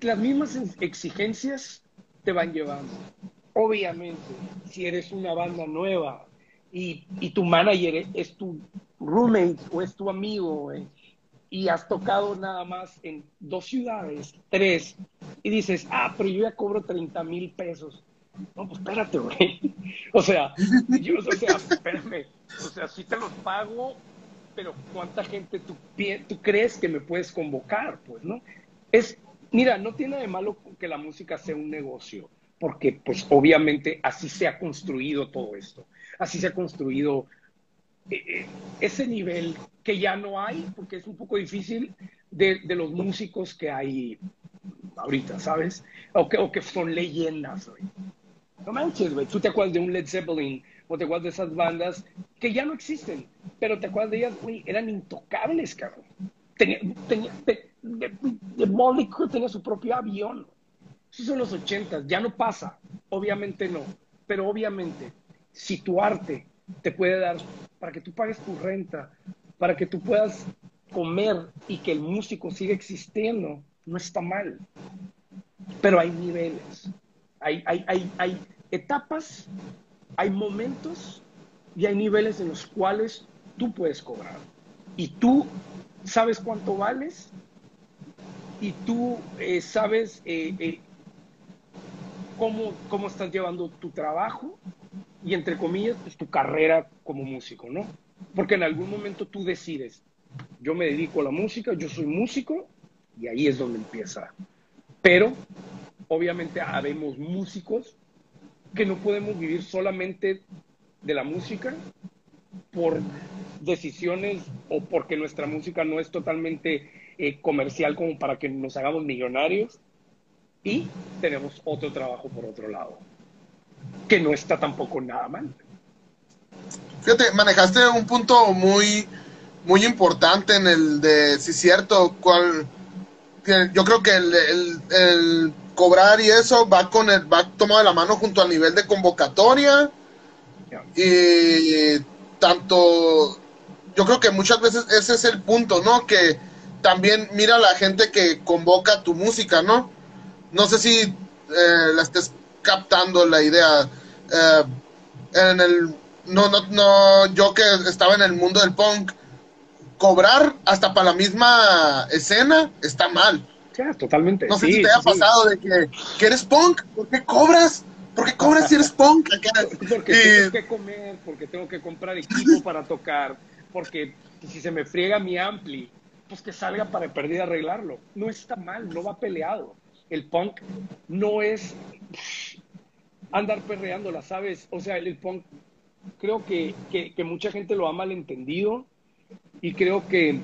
Las mismas exigencias te van llevando. Obviamente, si eres una banda nueva y, tu manager es tu roommate o es tu amigo eh, y has tocado nada más en dos ciudades, tres, y dices, ah, pero yo ya cobro 30 mil pesos no, pues espérate, güey. O sea, yo, o sea, espérame. O sea, sí te los pago, pero ¿cuánta gente tú, tú crees que me puedes convocar? Pues, ¿no? Es, mira, no tiene de malo que la música sea un negocio, porque, pues, obviamente así se ha construido todo esto. Así se ha construido eh, eh, ese nivel que ya no hay, porque es un poco difícil de, de los músicos que hay ahorita, ¿sabes? O que, o que son leyendas, güey. No manches, güey. Tú te acuerdas de un Led Zeppelin o te acuerdas de esas bandas que ya no existen, pero te acuerdas de ellas, güey, eran intocables, cabrón. Tenía, tenía, de, de, tenía su propio avión. Esos son los ochentas, ya no pasa. Obviamente no. Pero obviamente, si tu arte te puede dar para que tú pagues tu renta, para que tú puedas comer y que el músico siga existiendo, no está mal. Pero hay niveles. Hay, hay, hay, hay etapas, hay momentos y hay niveles en los cuales tú puedes cobrar. Y tú sabes cuánto vales y tú eh, sabes eh, eh, cómo, cómo estás llevando tu trabajo y entre comillas, pues tu carrera como músico, ¿no? Porque en algún momento tú decides, yo me dedico a la música, yo soy músico y ahí es donde empieza. Pero obviamente habemos músicos que no podemos vivir solamente de la música por decisiones o porque nuestra música no es totalmente eh, comercial como para que nos hagamos millonarios y tenemos otro trabajo por otro lado, que no está tampoco nada mal. Fíjate, manejaste un punto muy, muy importante en el de, si es cierto, cuál yo creo que el, cobrar y eso va con el, va tomado de la mano junto al nivel de convocatoria. Y tanto, yo creo que muchas veces ese es el punto, ¿no? Que también mira la gente que convoca tu música, ¿no? No sé si eh, la estés captando la idea. Eh, en el, no, no, no, yo que estaba en el mundo del punk, cobrar hasta para la misma escena está mal. totalmente. No sé si te haya pasado de que, que, eres punk, ¿por qué cobras? ¿Por qué cobras si eres punk? porque tengo que comer, porque tengo que comprar equipo para tocar, porque si se me friega mi ampli, pues que salga para perder arreglarlo. No está mal, no va peleado. El punk no es andar perreándola, ¿sabes? O sea, el punk creo que, que mucha gente lo ha malentendido y creo que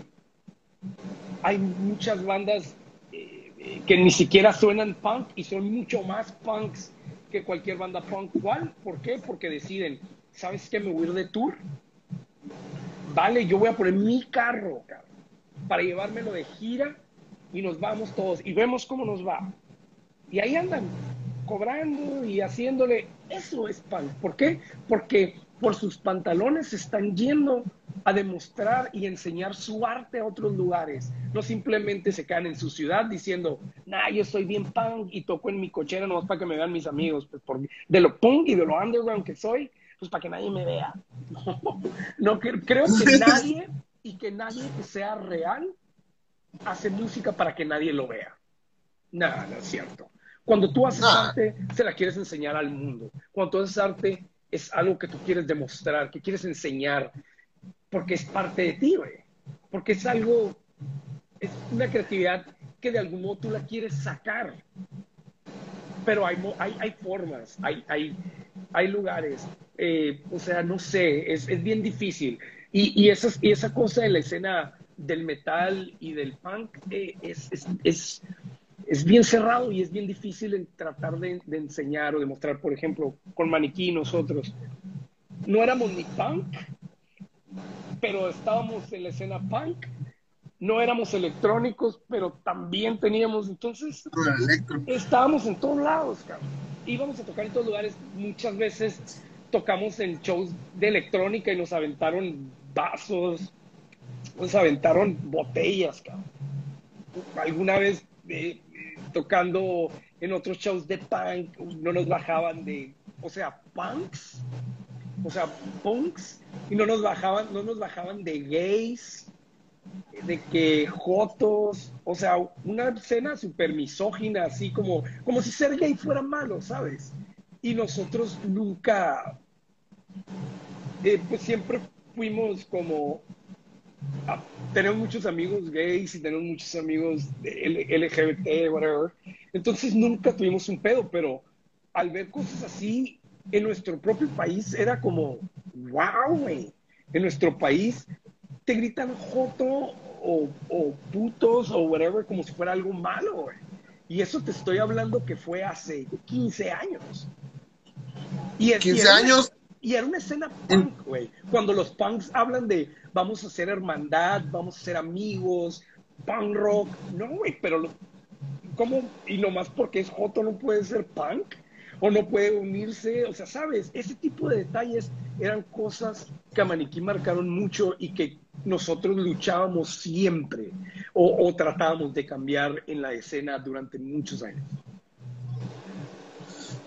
hay muchas bandas eh, que ni siquiera suenan punk y son mucho más punks que cualquier banda punk. ¿Cuál? ¿Por qué? Porque deciden, ¿sabes qué? Me voy a ir de tour. Vale, yo voy a poner mi carro para llevármelo de gira y nos vamos todos y vemos cómo nos va. Y ahí andan cobrando y haciéndole. Eso es punk. ¿Por qué? Porque por sus pantalones están yendo a demostrar y enseñar su arte a otros lugares. No simplemente se quedan en su ciudad diciendo, nah, yo soy bien punk y toco en mi cochera nomás para que me vean mis amigos. Pues por, de lo punk y de lo underground que soy, pues para que nadie me vea. No, creo que nadie y que nadie que sea real hace música para que nadie lo vea. Nada, no es cierto. Cuando tú haces arte, se la quieres enseñar al mundo. Cuando tú haces arte, es algo que tú quieres demostrar, que quieres enseñar, porque es parte de ti, güey. Porque es algo, es una creatividad que de algún modo tú la quieres sacar. Pero hay, hay, hay formas, hay, hay, hay lugares, eh, o sea, no sé, es, es bien difícil. Y, y, esa, y esa cosa de la escena del metal y del punk eh, es, es es bien cerrado y es bien difícil en tratar de, enseñar o demostrar, por ejemplo, con Maniquí nosotros. No éramos ni punk, pero estábamos en la escena punk. No éramos electrónicos, pero también teníamos, entonces, estábamos en todos lados, cabrón. Íbamos a tocar en todos lugares. Muchas veces tocamos en shows de electrónica y nos aventaron vasos, nos aventaron botellas, cabrón. Alguna vez eh, tocando en otros shows de punk, no nos bajaban de, o sea, punks, o sea, punks, y no nos bajaban, no nos bajaban de gays, de que jotos, o sea, una escena súper misógina, así como, como si ser gay fuera malo, ¿sabes? Y nosotros nunca, eh, pues siempre fuimos como tenemos muchos amigos gays y tenemos muchos amigos LGBT, whatever. Entonces nunca tuvimos un pedo, pero al ver cosas así en nuestro propio país era como, wow, güey. En nuestro país te gritan joto o, putos o whatever como si fuera algo malo, güey. Y eso te estoy hablando que fue hace 15 años. Y 15 años. Y era una escena punk, güey. Cuando los punks hablan de vamos a hacer hermandad, vamos a ser amigos, punk rock. No, güey, pero ¿cómo? Y nomás porque es Joto no puede ser punk o no puede unirse. O sea, ¿sabes? Ese tipo de detalles eran cosas que a Maniquí marcaron mucho y que nosotros luchábamos siempre o, o tratábamos de cambiar en la escena durante muchos años.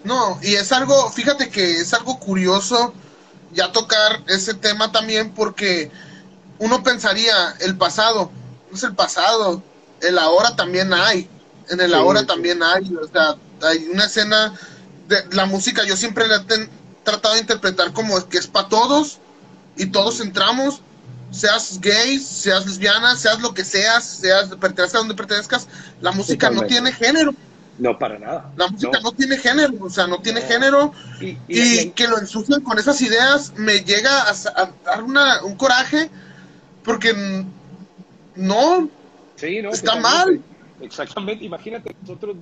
No, y es algo, fíjate que es algo curioso ya tocar ese tema también porque uno pensaría, el pasado, es el pasado, el ahora también hay, en el ahora también hay, o sea, hay una escena de la música, yo siempre la he tratado de interpretar como que es para todos y todos entramos, seas gay, seas lesbiana, seas lo que seas, seas pertenezcas a donde pertenezcas, la música no tiene género. No, para nada. La música no, tiene género, o sea, no tiene género. Y, que lo ensucian con esas ideas me llega a, dar una, un coraje porque no, sí, no está mal. Exactamente, imagínate nosotros...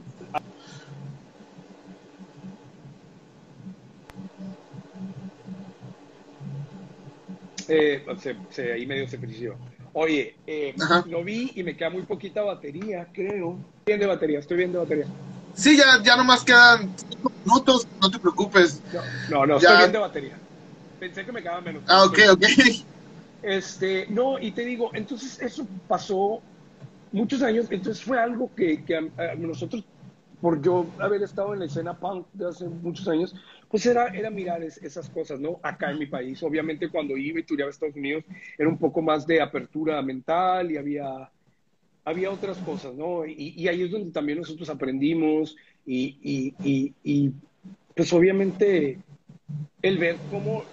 Eh, se, ahí medio se. Oye, eh, lo vi y me queda muy poquita batería, creo. Bien de batería, estoy bien de batería. Sí, ya, ya nomás quedan cinco minutos, no te preocupes. No, no, estoy bien de batería. Pensé que me quedaba menos. Ah, ok, ok. Este, no, y te digo, entonces eso pasó muchos años, entonces fue algo que, que a, nosotros, por yo haber estado en la escena punk de hace muchos años, pues era, era mirar esas cosas, ¿no? Acá en mi país, obviamente cuando iba y tureaba a Estados Unidos, era un poco más de apertura mental y había, había otras cosas, ¿no? Y, y ahí es donde también nosotros aprendimos y, y, y pues obviamente el ver cómo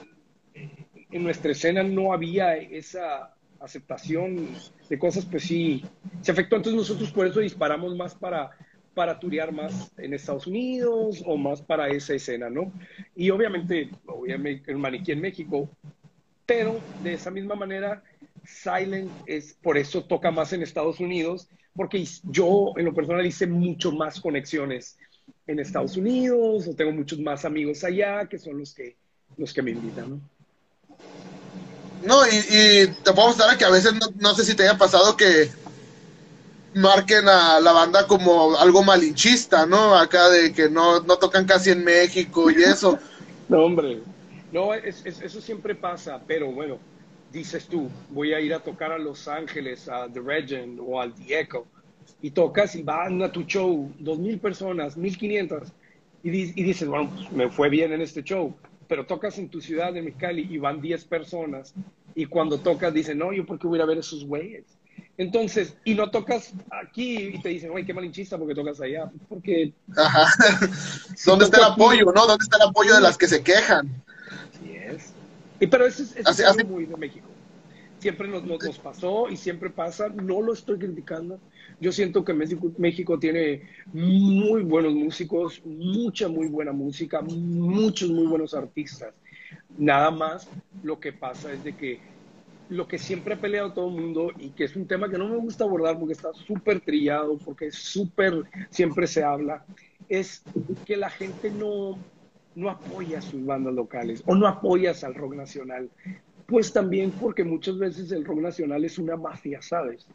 en nuestra escena no había esa aceptación de cosas, pues sí, se afectó. Entonces nosotros por eso disparamos más para, para turear más en Estados Unidos o más para esa escena, ¿no? Y obviamente, obviamente el maniquí en México, pero de esa misma manera, Silent es, por eso toca más en Estados Unidos, porque yo en lo personal hice mucho más conexiones en Estados Unidos, o tengo muchos más amigos allá que son los que, los que me invitan, ¿no? No, y, y te puedo mostrar que a veces no, sé si te haya pasado que marquen a la banda como algo malinchista, ¿no? Acá de que no, no tocan casi en México y eso. no, hombre, no, eso siempre pasa, pero bueno, dices tú, voy a ir a tocar a Los Ángeles, a The Regent o al The Echo, y tocas y van a tu show, dos mil personas, mil quinientas, y, y dices, bueno, pues me fue bien en este show pero tocas en tu ciudad de Mexicali y van 10 personas y cuando tocas dicen, no, yo por qué voy a ver esos güeyes. Entonces, y no tocas aquí y te dicen, oye, qué malinchista porque tocas allá. Porque. Ajá. ¿Dónde está el apoyo, no? ¿Dónde está el apoyo de las que se quejan? Así es. Y, pero eso es, eso es muy de México. Siempre nos, nos, nos, pasó y siempre pasa. No lo estoy criticando. Yo siento que México, México tiene muy buenos músicos, mucha muy buena música, muchos muy buenos artistas. Nada más lo que pasa es de que lo que siempre ha peleado todo el mundo y que es un tema que no me gusta abordar porque está súper trillado, porque es súper, siempre se habla, es que la gente no, no apoya a sus bandas locales o no apoyas al rock nacional. Pues también porque muchas veces el rock nacional es una mafia, ¿sabes?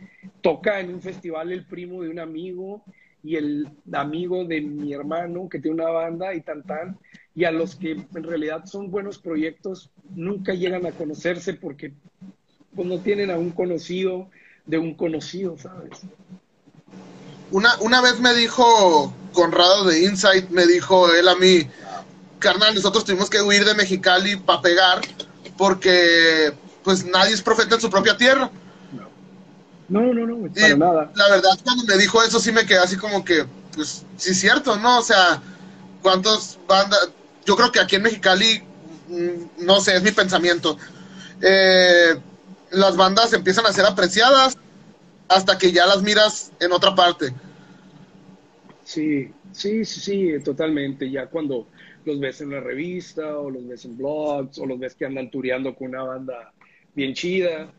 Toca en un festival el primo de un amigo y el amigo de mi hermano que tiene una banda y tan tan, y a los que en realidad son buenos proyectos nunca llegan a conocerse porque pues, no tienen a un conocido de un conocido, ¿sabes? Una, una vez me dijo Conrado de Insight, me dijo él a mí, carnal, nosotros tuvimos que huir de Mexicali para pegar porque pues nadie es profeta en su propia tierra. No, no, no, para nada. La verdad, cuando me dijo eso, sí me quedé así como que, pues, sí es cierto, ¿no? O sea, ¿cuántos bandas? Yo creo que aquí en Mexicali, mm, no sé, es mi pensamiento. Eh, las bandas empiezan a ser apreciadas hasta que ya las miras en otra parte. Sí, sí, sí, sí, totalmente. Ya cuando los ves en la revista o los ves en blogs o los ves que andan tureando con una banda bien chida.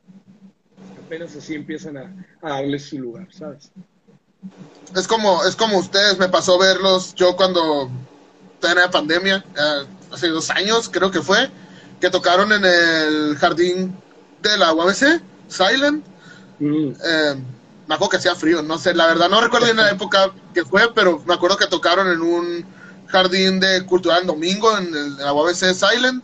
Apenas así empiezan a, darles su lugar, ¿sabes? Es como, es como ustedes, me pasó verlos yo cuando tenía pandemia, hace dos años creo que fue, que tocaron en el jardín de la UABC, Silent. Mm. Eh, me acuerdo que hacía frío, no sé, la verdad no recuerdo en la época que fue, pero me acuerdo que tocaron en un jardín de cultural domingo en, la UABC Silent.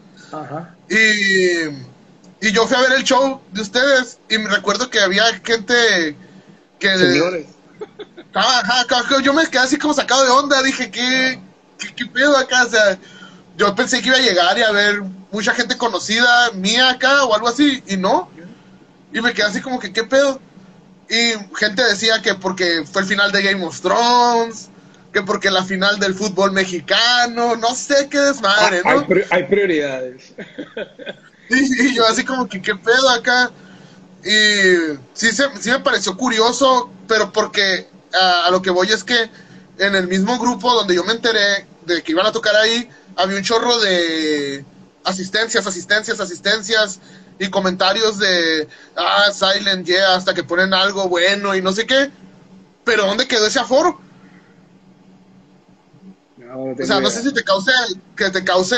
Y, y yo fui a ver el show de ustedes y me recuerdo que había gente que... Señores. yo me quedé así como sacado de onda, dije, ¿qué, qué, pedo acá? O sea, yo pensé que iba a llegar y a ver mucha gente conocida mía acá o algo así, y no. Y me quedé así como que, ¿qué pedo? Y gente decía que porque fue el final de Game of Thrones, que porque la final del fútbol mexicano, no sé qué desmadre, ¿no? Hay, prioridades. Y, yo así como que, ¿qué pedo acá? Y sí, sí me pareció curioso, pero porque a, lo que voy es que en el mismo grupo donde yo me enteré de que iban a tocar ahí, había un chorro de asistencias, asistencias, asistencias y comentarios de, ah, Silent Yeah, hasta que ponen algo bueno y no sé qué. Pero ¿dónde quedó ese aforo? O sea, no sé si te cause, que te cause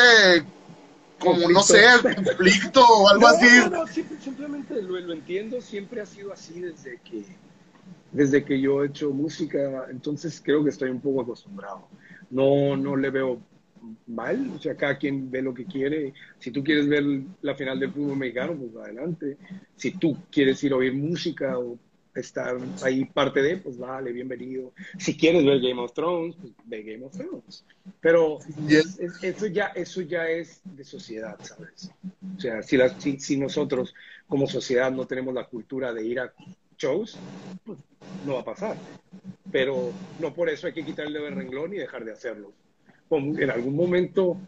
como no sé, conflicto o algo así. No, no, simplemente lo, lo, entiendo, siempre ha sido así desde que, desde que yo he hecho música, entonces creo que estoy un poco acostumbrado. No, no le veo mal, o sea, cada quien ve lo que quiere. Si tú quieres ver la final del fútbol mexicano, pues adelante. Si tú quieres ir a oír música o estar ahí parte de, pues vale, bienvenido. Si quieres ver Game of Thrones, pues ve Game of Thrones. Pero eso, ya, eso ya es de sociedad, ¿sabes? O sea, si, si, si, nosotros como sociedad no tenemos la cultura de ir a shows, pues no va a pasar. Pero no por eso hay que quitarle el renglón y dejar de hacerlo. En algún momento,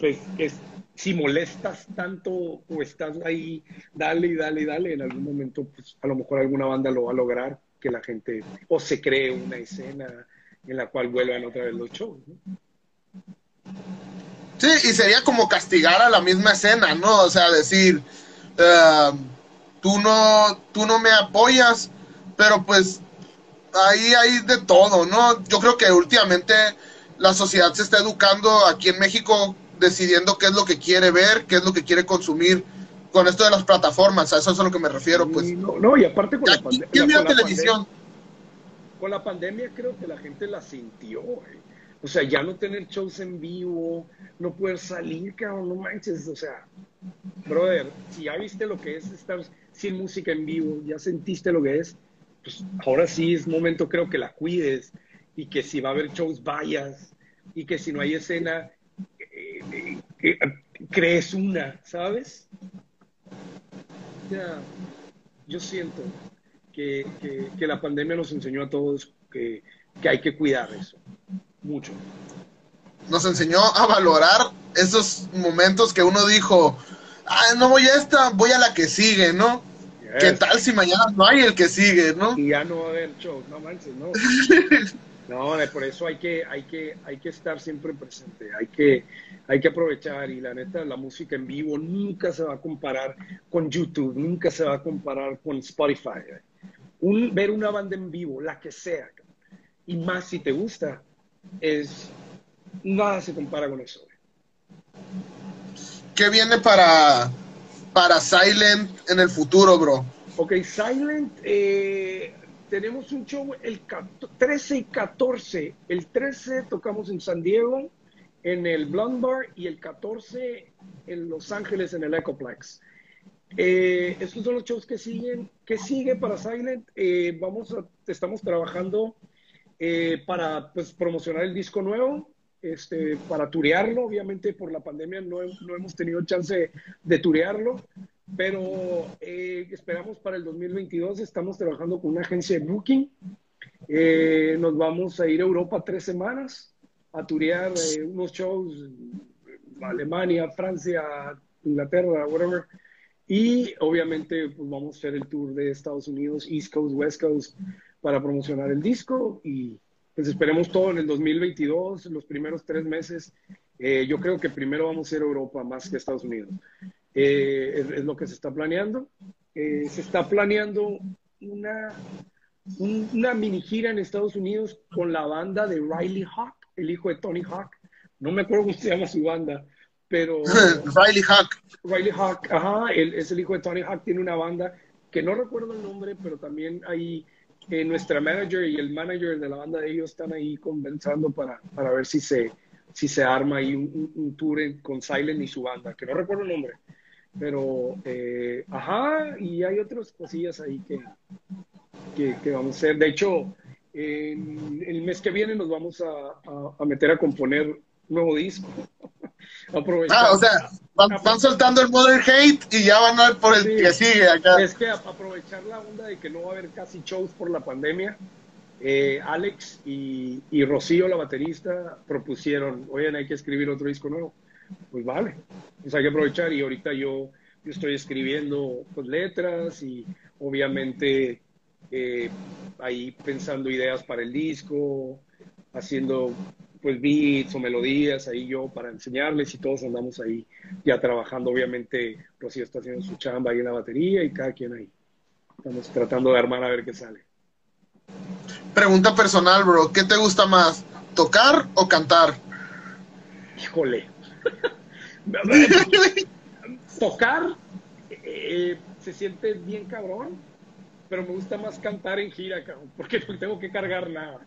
pues es, si molestas tanto o estás ahí, dale y dale y dale, en algún momento, pues a lo mejor alguna banda lo va a lograr, que la gente o se cree una escena en la cual vuelvan otra vez los shows. Sí, y sería como castigar a la misma escena, ¿no? O sea, decir, uh, tú, no, tú no me apoyas, pero pues ahí hay de todo, ¿no? Yo creo que últimamente la sociedad se está educando aquí en México decidiendo qué es lo que quiere ver, qué es lo que quiere consumir con esto de las plataformas, a eso es a lo que me refiero, pues. No, y aparte con la, pandemia. televisión? con la pandemia creo que la gente la sintió, O sea, ya no tener shows en vivo, no poder salir, cabrón, no manches. O sea, brother, si ya viste lo que es estar sin música en vivo, ya sentiste lo que es, pues ahora sí es momento, creo que la cuides y que si va a haber shows, vayas y que si no hay escena, crees una, ¿sabes? Ya, yo siento que, la pandemia nos enseñó a todos que, hay que cuidar eso, mucho. Nos enseñó a valorar esos momentos que uno dijo, ah, no voy a esta, voy a la que sigue, ¿no? ¿Qué tal si mañana no hay el que sigue, no? Y ya no va a haber show, no manches, no. No, por eso hay que, hay que, hay que estar siempre presente, hay que, hay que aprovechar y la neta, la música en vivo nunca se va a comparar con YouTube, nunca se va a comparar con Spotify. Un, ver una banda en vivo, la que sea, y más si te gusta, es nada se compara con eso. ¿Qué viene para, para Silent en el futuro, bro? Ok, Silent, eh, tenemos un show el 13 y 14. El 13 tocamos en San Diego, en el Blonde Bar, y el 14 en Los Ángeles, en el Ecoplex. Eh, estos son los shows que siguen. ¿Qué sigue para Silent? Eh, vamos a, estamos trabajando eh, para pues, promocionar el disco nuevo, este, para turearlo. Obviamente por la pandemia no, no hemos tenido chance de turearlo, pero eh, esperamos para el 2022, estamos trabajando con una agencia de Booking. Eh, nos vamos a ir a Europa tres semanas a turear eh, unos shows, Alemania, Francia, Inglaterra, whatever. Y obviamente pues vamos a hacer el tour de Estados Unidos, East Coast, West Coast, para promocionar el disco. Y pues esperemos todo en el 2022, los primeros tres meses. yo creo que primero vamos a ir a Europa más que a Estados Unidos. Eh, es, lo que se está planeando. Eh, se está planeando una, una mini gira en Estados Unidos con la banda de Riley Hawk, el hijo de Tony Hawk. No me acuerdo cómo se llama su banda, pero... Riley Hawk. Riley Hawk, ajá, él es el hijo de Tony Hawk, tiene una banda que no recuerdo el nombre, pero también ahí eh, nuestra manager y el manager de la banda de ellos están ahí conversando para, para ver si se, si se arma ahí un, un tour con Silent y su banda, que no recuerdo el nombre. Pero, eh, ajá, y hay otras cosillas ahí que, que, vamos a hacer. De hecho, en, el mes que viene nos vamos a, meter a componer nuevo disco. ah, o sea, van, soltando el Modern Hate y ya van a ver por el que sigue acá. Es que aprovechar la onda de que no va a haber casi shows por la pandemia. Eh, Alex y, y Rocío, la baterista, propusieron, oigan, hay que escribir otro disco nuevo pues vale, pues hay que aprovechar y ahorita yo, yo estoy escribiendo pues, letras y obviamente eh, ahí pensando ideas para el disco, haciendo pues beats o melodías ahí yo para enseñarles y todos andamos ahí ya trabajando. Obviamente Rocío está haciendo su chamba ahí en la batería y cada quien ahí. Estamos tratando de armar a ver qué sale. Pregunta personal, bro. ¿Qué te gusta más? ¿Tocar o cantar? Híjole, tocar eh, se siente bien cabrón, pero me gusta más cantar en gira, cabrón, porque no tengo que cargar nada.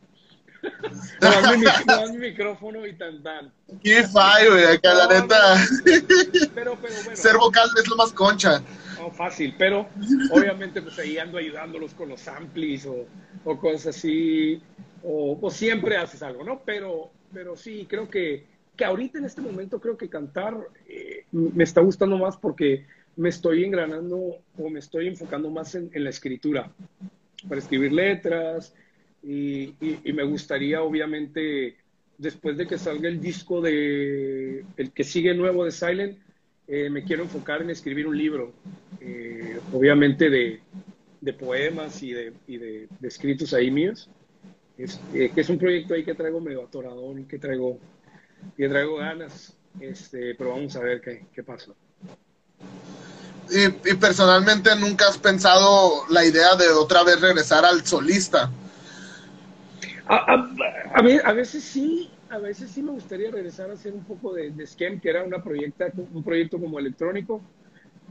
no, mi, micrófono y tan tan. Qué fallo, güey, acá la neta. Pero, pero bueno. Ser vocal es lo más concha. No, fácil, pero obviamente pues ahí ando ayudándolos con los amplis o, o cosas así, o, o, siempre haces algo, ¿no? Pero, pero sí, creo que, que ahorita en este momento creo que cantar eh, me está gustando más porque me estoy engranando o me estoy enfocando más en, la escritura, para escribir letras y, me gustaría obviamente después de que salga el disco de el que sigue nuevo de Silent, eh, me quiero enfocar en escribir un libro, eh, obviamente de, poemas y, de, de, escritos ahí míos, que es un proyecto ahí que traigo medio atorador y que traigo y traigo ganas, este, pero vamos a ver qué, qué pasa. Y, personalmente nunca has pensado la idea de otra vez regresar al solista. A, a, a, veces sí, a veces sí me gustaría regresar a hacer un poco de, de Scam, que era una proyecta, un proyecto como electrónico,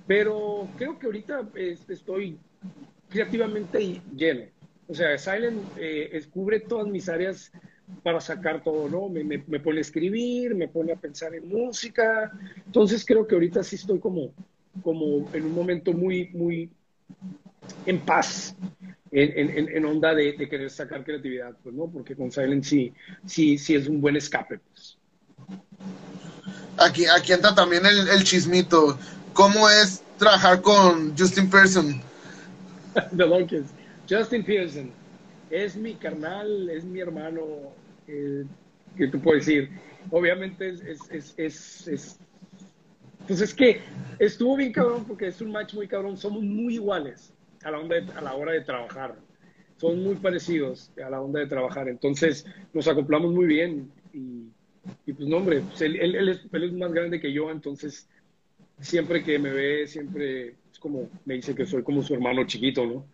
pero creo que ahorita estoy creativamente lleno. O sea, Silent eh, descubre todas mis áreas para sacar todo, ¿no? Me, me, pone a escribir, me pone a pensar en música. Entonces creo que ahorita sí estoy como, como en un momento muy, muy en paz, en, en, en onda de, de, querer sacar creatividad, pues, ¿no? Porque con Silent sí, sí, sí es un buen escape, pues. Aquí, aquí entra también el, el chismito. ¿Cómo es trabajar con Justin Pearson? The Justin Pearson es mi carnal, es mi hermano, eh, ¿qué te puedo decir? Obviamente es, es, es, es, pues es que estuvo bien cabrón porque es un match muy cabrón, somos muy iguales a la, onda a la hora de trabajar, son muy parecidos a la onda de trabajar, entonces nos acoplamos muy bien y, pues no hombre, pues él, él es más grande que yo, entonces siempre que me ve, siempre es como, me dice que soy como su hermano chiquito, ¿no?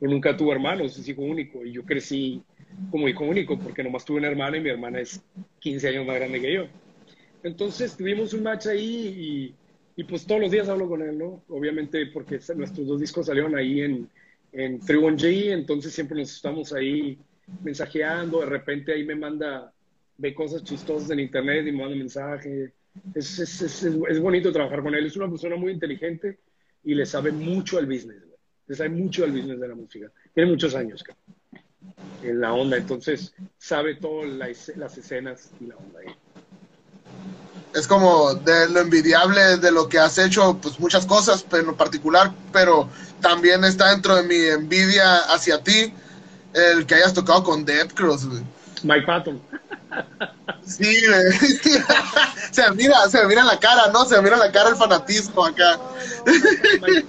Yo nunca tuve hermanos, es hijo único y yo crecí como hijo único, porque nomás tuve una hermana y mi hermana es 15 años más grande que yo. Entonces tuvimos un match ahí y, y pues todos los días hablo con él, ¿no? Obviamente porque nuestros dos discos salieron ahí en, en 31G, entonces siempre nos estamos ahí mensajeando, de repente ahí me manda, ve cosas chistosas en internet y me manda mensaje. Es, es, es, es, bonito trabajar con él, es una persona muy inteligente y le sabe mucho al business, le sabe mucho al business de la música. Tiene muchos años, cabrón en la onda, entonces sabe todas las escenas y la onda. Es como de lo envidiable de lo que has hecho, pues muchas cosas, pero en particular, pero también está dentro de mi envidia hacia ti el que hayas tocado con Dead Cross, Mike Patton. Sí, se mira, se mira la cara, ¿no? Se mira la cara el fanatismo acá.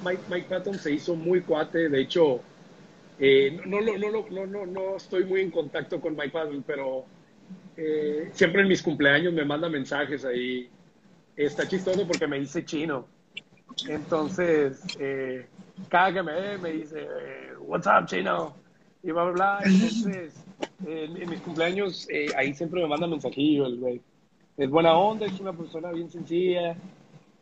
Mike Patton se hizo muy cuate, de hecho, eh, no, no, no, no, no, no estoy muy en contacto con Mike Paddle, pero eh, siempre en mis cumpleaños me manda mensajes ahí. Está chistoso porque me dice chino. Entonces, eh, cada que me ve me dice, What's up, chino? Y bla, bla, bla. Entonces, en, mis cumpleaños, ahí siempre me manda mensajillos, el güey. Es buena onda, es una persona bien sencilla,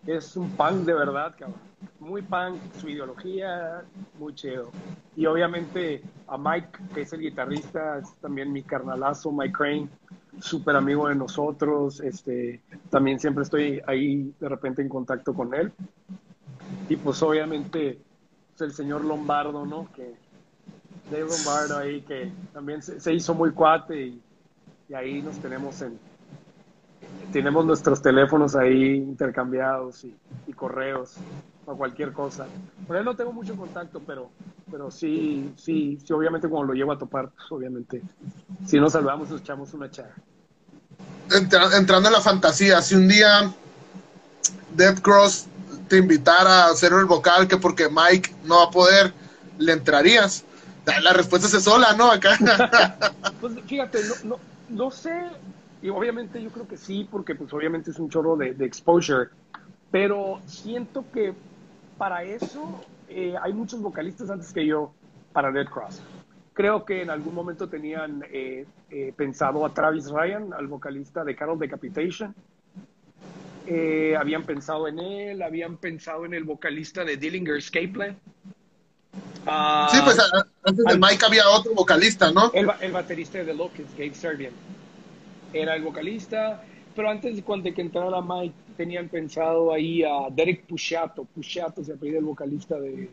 es un pan de verdad, cabrón muy punk, su ideología, muy chido. Y obviamente a Mike, que es el guitarrista, es también mi carnalazo, Mike Crane, súper amigo de nosotros, este, también siempre estoy ahí de repente en contacto con él. Y pues obviamente pues, el señor Lombardo, ¿no? Que Dave Lombardo ahí, que también se, hizo muy cuate y, ahí nos tenemos en, tenemos nuestros teléfonos ahí intercambiados y, correos a cualquier cosa. Con él no tengo mucho contacto, pero, pero sí, sí, sí, obviamente cuando lo llevo a topar, pues obviamente, si nos saludamos, nos echamos una charla. entrando en la fantasía, si un día Dead Cross te invitara a hacer el vocal, que porque Mike no va a poder, ¿le entrarías? La respuesta es sola, ¿no? Acá. pues fíjate, no, no, no sé, y obviamente yo creo que sí, porque pues obviamente es un chorro de, exposure, pero siento que para eso eh, hay muchos vocalistas antes que yo para Dead Cross. Creo que en algún momento tenían eh, eh, pensado a Travis Ryan, al vocalista de Carol Decapitation. Habían pensado en él, habían pensado en el vocalista de Dillinger Escape Uh, sí, pues antes de Mike había otro vocalista, ¿no? El, el baterista de The Locust, Gabe Serbian. Era el vocalista, pero antes de que entrara Mike, tenían pensado ahí a Derek Pushato. Pushato se apellida el vocalista de,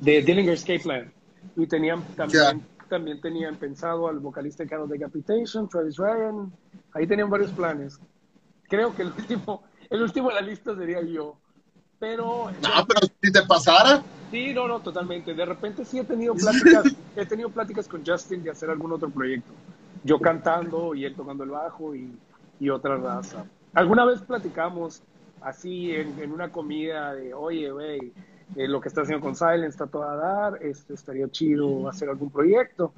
de Dillinger Escape Y tenían también, también tenían pensado al vocalista de Candle Decapitation, Travis Ryan. Ahí tenían varios planes. Creo que el último, el último de la lista sería yo. Pero. No, pero si te pasara. Sí, no, no, totalmente. De repente sí he tenido pláticas, he tenido pláticas con Justin de hacer algún otro proyecto. Yo cantando y él tocando el bajo y, y otra raza. Alguna vez platicamos así en, en una comida de, oye, güey, eh, lo que está haciendo con Silence está todo a dar, esto estaría chido hacer algún proyecto.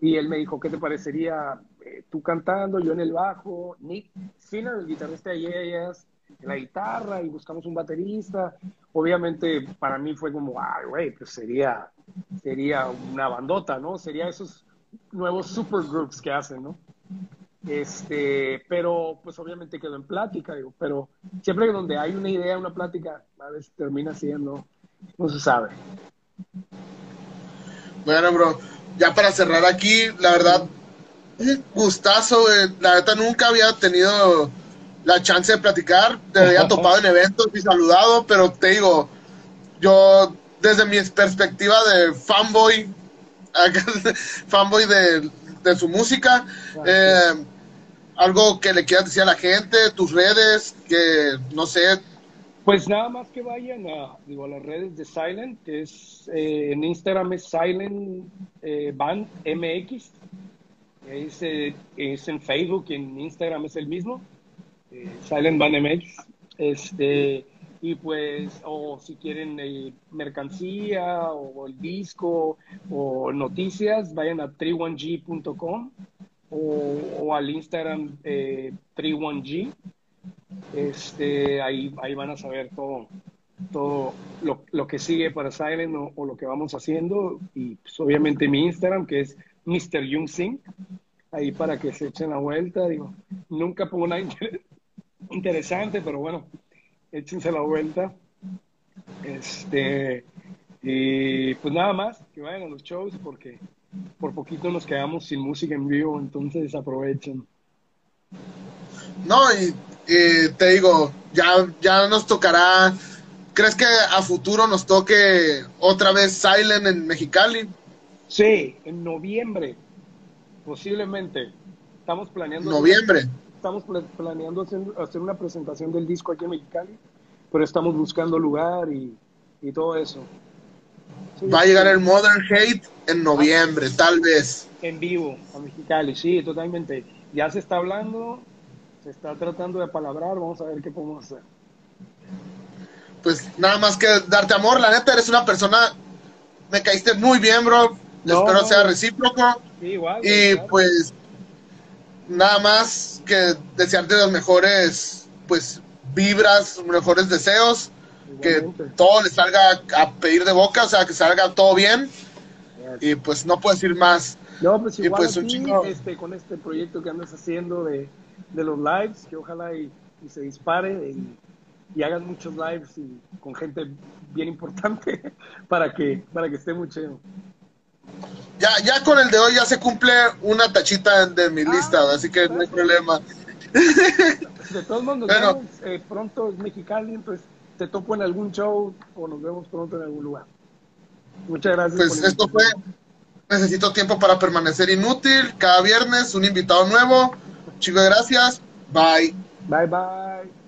Y él me dijo, ¿qué te parecería eh, tú cantando, yo en el bajo, Nick Sinner, el guitarrista de en la guitarra y buscamos un baterista? Obviamente para mí fue como, ay, güey, pues sería, sería una bandota, ¿no? Sería esos nuevos supergroups que hacen, ¿no? Este, pero pues obviamente quedó en plática, digo, pero siempre que donde hay una idea, una plática, a veces termina siendo, no se sabe. Bueno, bro, ya para cerrar aquí, la verdad, gustazo, la verdad nunca había tenido la chance de platicar, te había topado en eventos y saludado, pero te digo, yo desde mi perspectiva de fanboy, fanboy de, de su música, eh, algo que le quieras decir a la gente, tus redes, que no sé. Pues nada más que vayan a, digo, a las redes de Silent, que es eh, en Instagram es Silent eh, Band MX, es, eh, es, en Facebook y en Instagram es el mismo, Silent Band este, y pues, o si quieren mercancía o el disco o noticias, vayan a 31g.com o, al Instagram eh, 31G. Este, ahí, ahí van a saber todo, todo lo, lo que sigue para Silent o, lo que vamos haciendo. Y pues, obviamente mi Instagram, que es Mr. Young Sing, ahí para que se echen la vuelta. Digo, nunca pongo nada interesante, pero bueno, échense la vuelta. Este, y pues nada más, que vayan a los shows porque por poquito nos quedamos sin música en vivo, entonces aprovechen. No, y, te digo, ya, ya nos tocará. ¿Crees que a futuro nos toque otra vez Silent en Mexicali? Sí, en noviembre, posiblemente. Estamos planeando. Noviembre. Estamos planeando hacer, una presentación del disco aquí en Mexicali, pero estamos buscando lugar y, y todo eso. Va a llegar el Modern Hate en noviembre, tal vez. En vivo, a Mexicali, sí, totalmente. Ya se está hablando, se está tratando de palabrar, vamos a ver qué podemos hacer. Pues nada más que darte amor, la neta, eres una persona, me caíste muy bien, bro. Espero sea recíproco. igual. Y pues nada más que desearte los mejores, pues, vibras, mejores deseos que todo le salga a pedir de boca, o sea, que salga todo bien. Y pues no puedo decir más. No, pues igual y pues un chingo... este, con este proyecto que andas haciendo de, de los lives, que ojalá y, se dispare y, y, hagas muchos lives y con gente bien importante para que, para que esté muy chido. Ya, ya con el de hoy ya se cumple una tachita de mi ah, lista, así que no hay problema. De todos modos, bueno, eh, pronto es Mexicali, entonces te topo en algún show o nos vemos pronto en algún lugar. Muchas gracias. Pues esto fue Necesito tiempo para permanecer inútil. Cada viernes un invitado nuevo. Chicos, gracias. Bye. Bye, bye.